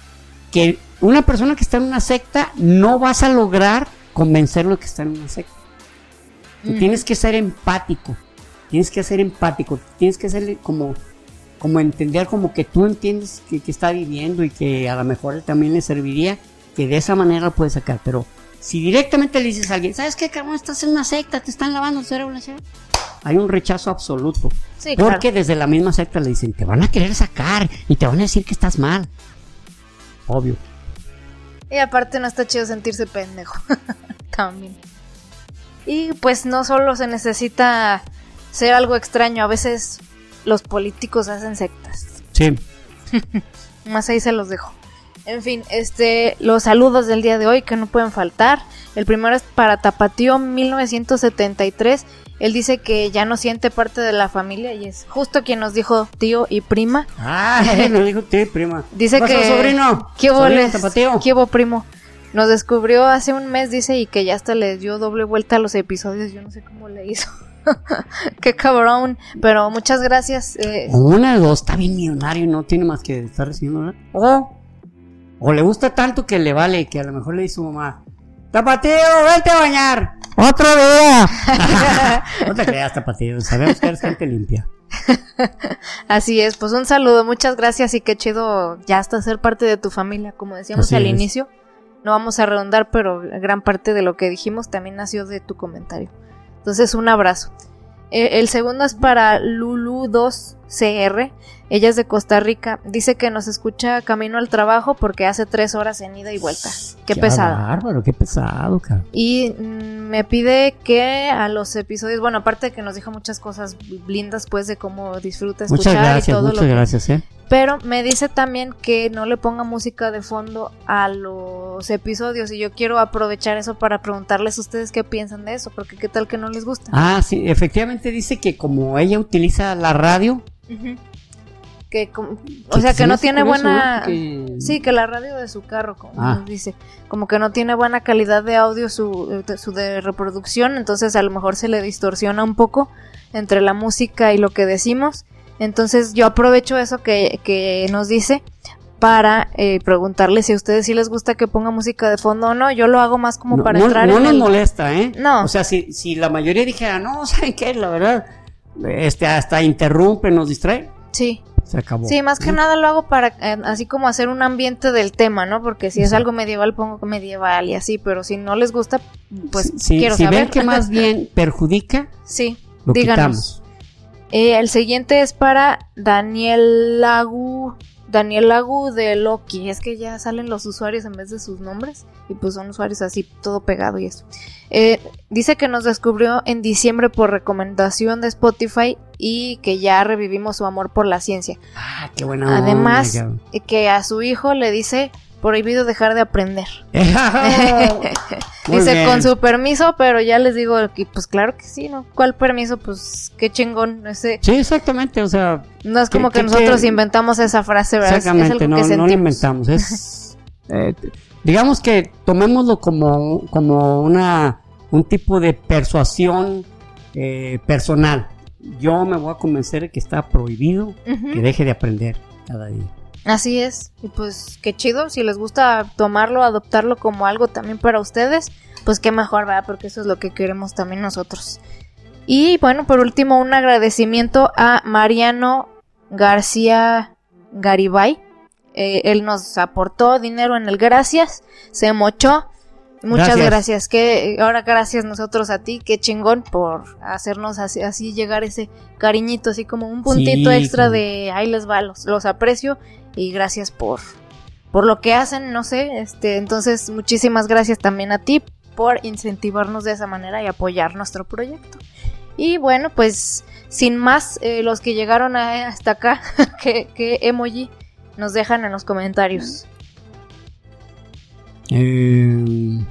que una persona que está en una secta no vas a lograr convencerlo de que está en una secta. Tú tienes que ser empático, tienes que ser empático, tienes que ser como, como entender como que tú entiendes que, que está viviendo y que a lo mejor también le serviría, que de esa manera lo puedes sacar, pero si directamente le dices a alguien, ¿sabes qué, cabrón? Estás en una secta, te están lavando el cerebro, la chingada", hay un rechazo absoluto. Sí, claro. Porque desde la misma secta le dicen, te van a querer sacar y te van a decir que estás mal. Obvio. Y aparte no está chido sentirse pendejo. También. Y pues no solo se necesita ser algo extraño, a veces los políticos hacen sectas. Sí. Más ahí se los dejo. En fin, este, los saludos del día de hoy que no pueden faltar. El primero es para Tapatío 1973. Él dice que ya no siente parte de la familia y es justo quien nos dijo tío y prima. Ah, me dijo ti, prima. Dice ¿Qué pasó, que sobrino? ¿Qué hubo, Sobrino les- tapateo. ¿Qué hubo, primo? Nos descubrió hace un mes, dice, y que ya hasta le dio doble vuelta a los episodios. Yo no sé cómo le hizo. Qué cabrón. Pero muchas gracias. eh, Una de dos, está bien millonario y no tiene más que estar recibiendo nada. O, le gusta tanto que le vale, que a lo mejor le dice su mamá, Tapateo, vete a bañar. Otro día. no te creas, Tapateo, sabemos que eres gente limpia. Así es, pues un saludo, muchas gracias y qué chido ya hasta ser parte de tu familia, como decíamos Así al es. inicio. No vamos a redundar, pero gran parte de lo que dijimos también nació de tu comentario. Entonces, un abrazo. Eh, el segundo es para Lulu2CR. Ella es de Costa Rica. Dice que nos escucha camino al trabajo porque hace tres horas en ida y vuelta. Qué, pesado. bárbaro, qué pesado, cabrón. Y mm, me pide que a los episodios, bueno, aparte de que nos dijo muchas cosas lindas, pues, de cómo disfruta escuchar Muchas gracias, y todo muchas lo que- gracias, eh. Pero me dice también que no le ponga música de fondo a los episodios y yo quiero aprovechar eso para preguntarles a ustedes qué piensan de eso, porque qué tal que no les gusta. Ah, sí, efectivamente dice que como ella utiliza la radio, que o sea que no tiene buena sí que la radio de su carro como ah. dice como que no tiene buena calidad de audio su, su de reproducción entonces a lo mejor se le distorsiona un poco entre la música y lo que decimos entonces yo aprovecho eso que, nos dice para eh, preguntarle si a ustedes sí les gusta que ponga música de fondo o no. Yo lo hago más como para entrar no en. No nos molesta, ¿eh? No. O sea, si, si la mayoría dijera, no, ¿saben qué? La verdad, este, hasta interrumpe, nos distrae. Sí. Se acabó. Sí, más que nada lo hago para eh, así como hacer un ambiente del tema, ¿no? Porque si es algo medieval, pongo medieval y así, pero si no les gusta, pues quiero si saber. ven que más bien perjudica, sí, lo díganos. Eh, el siguiente es para Daniel Lagu. Daniel Lagu de Loki. Es que ya salen los usuarios en vez de sus nombres. Y pues son usuarios así, todo pegado y eso. Eh, dice que nos descubrió en diciembre por recomendación de Spotify y que ya revivimos su amor por la ciencia. Ah, qué buena. Además, que a su hijo le dice prohibido dejar de aprender. Dice, con su permiso, pero ya les digo, que, pues claro que sí, ¿no? ¿Cuál permiso? Pues qué chingón. Ese... Sí, exactamente, o sea... No es como que, nosotros inventamos esa frase, ¿verdad? Exactamente, no, no la inventamos, es... Eh, digamos que tomémoslo como, como una, un tipo de persuasión eh, personal. Yo me voy a convencer de que está prohibido que deje de aprender cada día. Así es, y pues qué chido, si les gusta tomarlo, adoptarlo como algo también para ustedes, pues qué mejor, ¿verdad? Porque eso es lo que queremos también nosotros. Y bueno, por último, un agradecimiento a Mariano García Garibay. Eh, él nos aportó dinero en el gracias, se mochó. Muchas gracias. Que ahora gracias nosotros a ti, qué chingón por hacernos así, llegar ese cariñito, así como un puntito extra de ahí les va, los aprecio y gracias por, por lo que hacen, no sé, este, entonces muchísimas gracias también a ti por incentivarnos de esa manera y apoyar nuestro proyecto. Y bueno, pues sin más, eh, los que llegaron hasta acá, ¿qué, emoji nos dejan en los comentarios? Eh,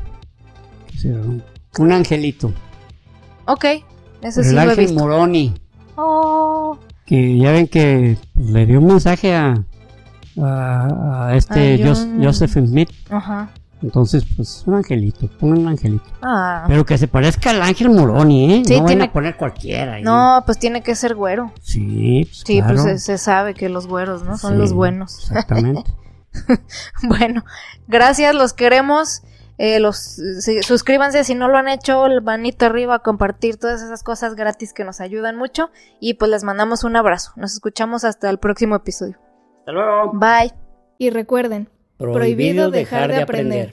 un angelito. Ok, ese sí El ángel Moroni. Oh. Que ya ven que le dio un mensaje a, a, este Joseph Smith. Ajá. Entonces, pues un angelito, pongan un angelito. Ah. Pero que se parezca al ángel Moroni, ¿eh? no tiene... a poner cualquiera. No, pues tiene que ser güero. Sí, pues Sí, pues se, sabe que los güeros, ¿no? Son los buenos. Exactamente. bueno, gracias, los queremos. Eh, los suscríbanse si no lo han hecho, el manito arriba, compartir todas esas cosas gratis que nos ayudan mucho. Y pues les mandamos un abrazo. Nos escuchamos hasta el próximo episodio. Hasta luego. Bye. Y recuerden, prohibido, dejar, de aprender.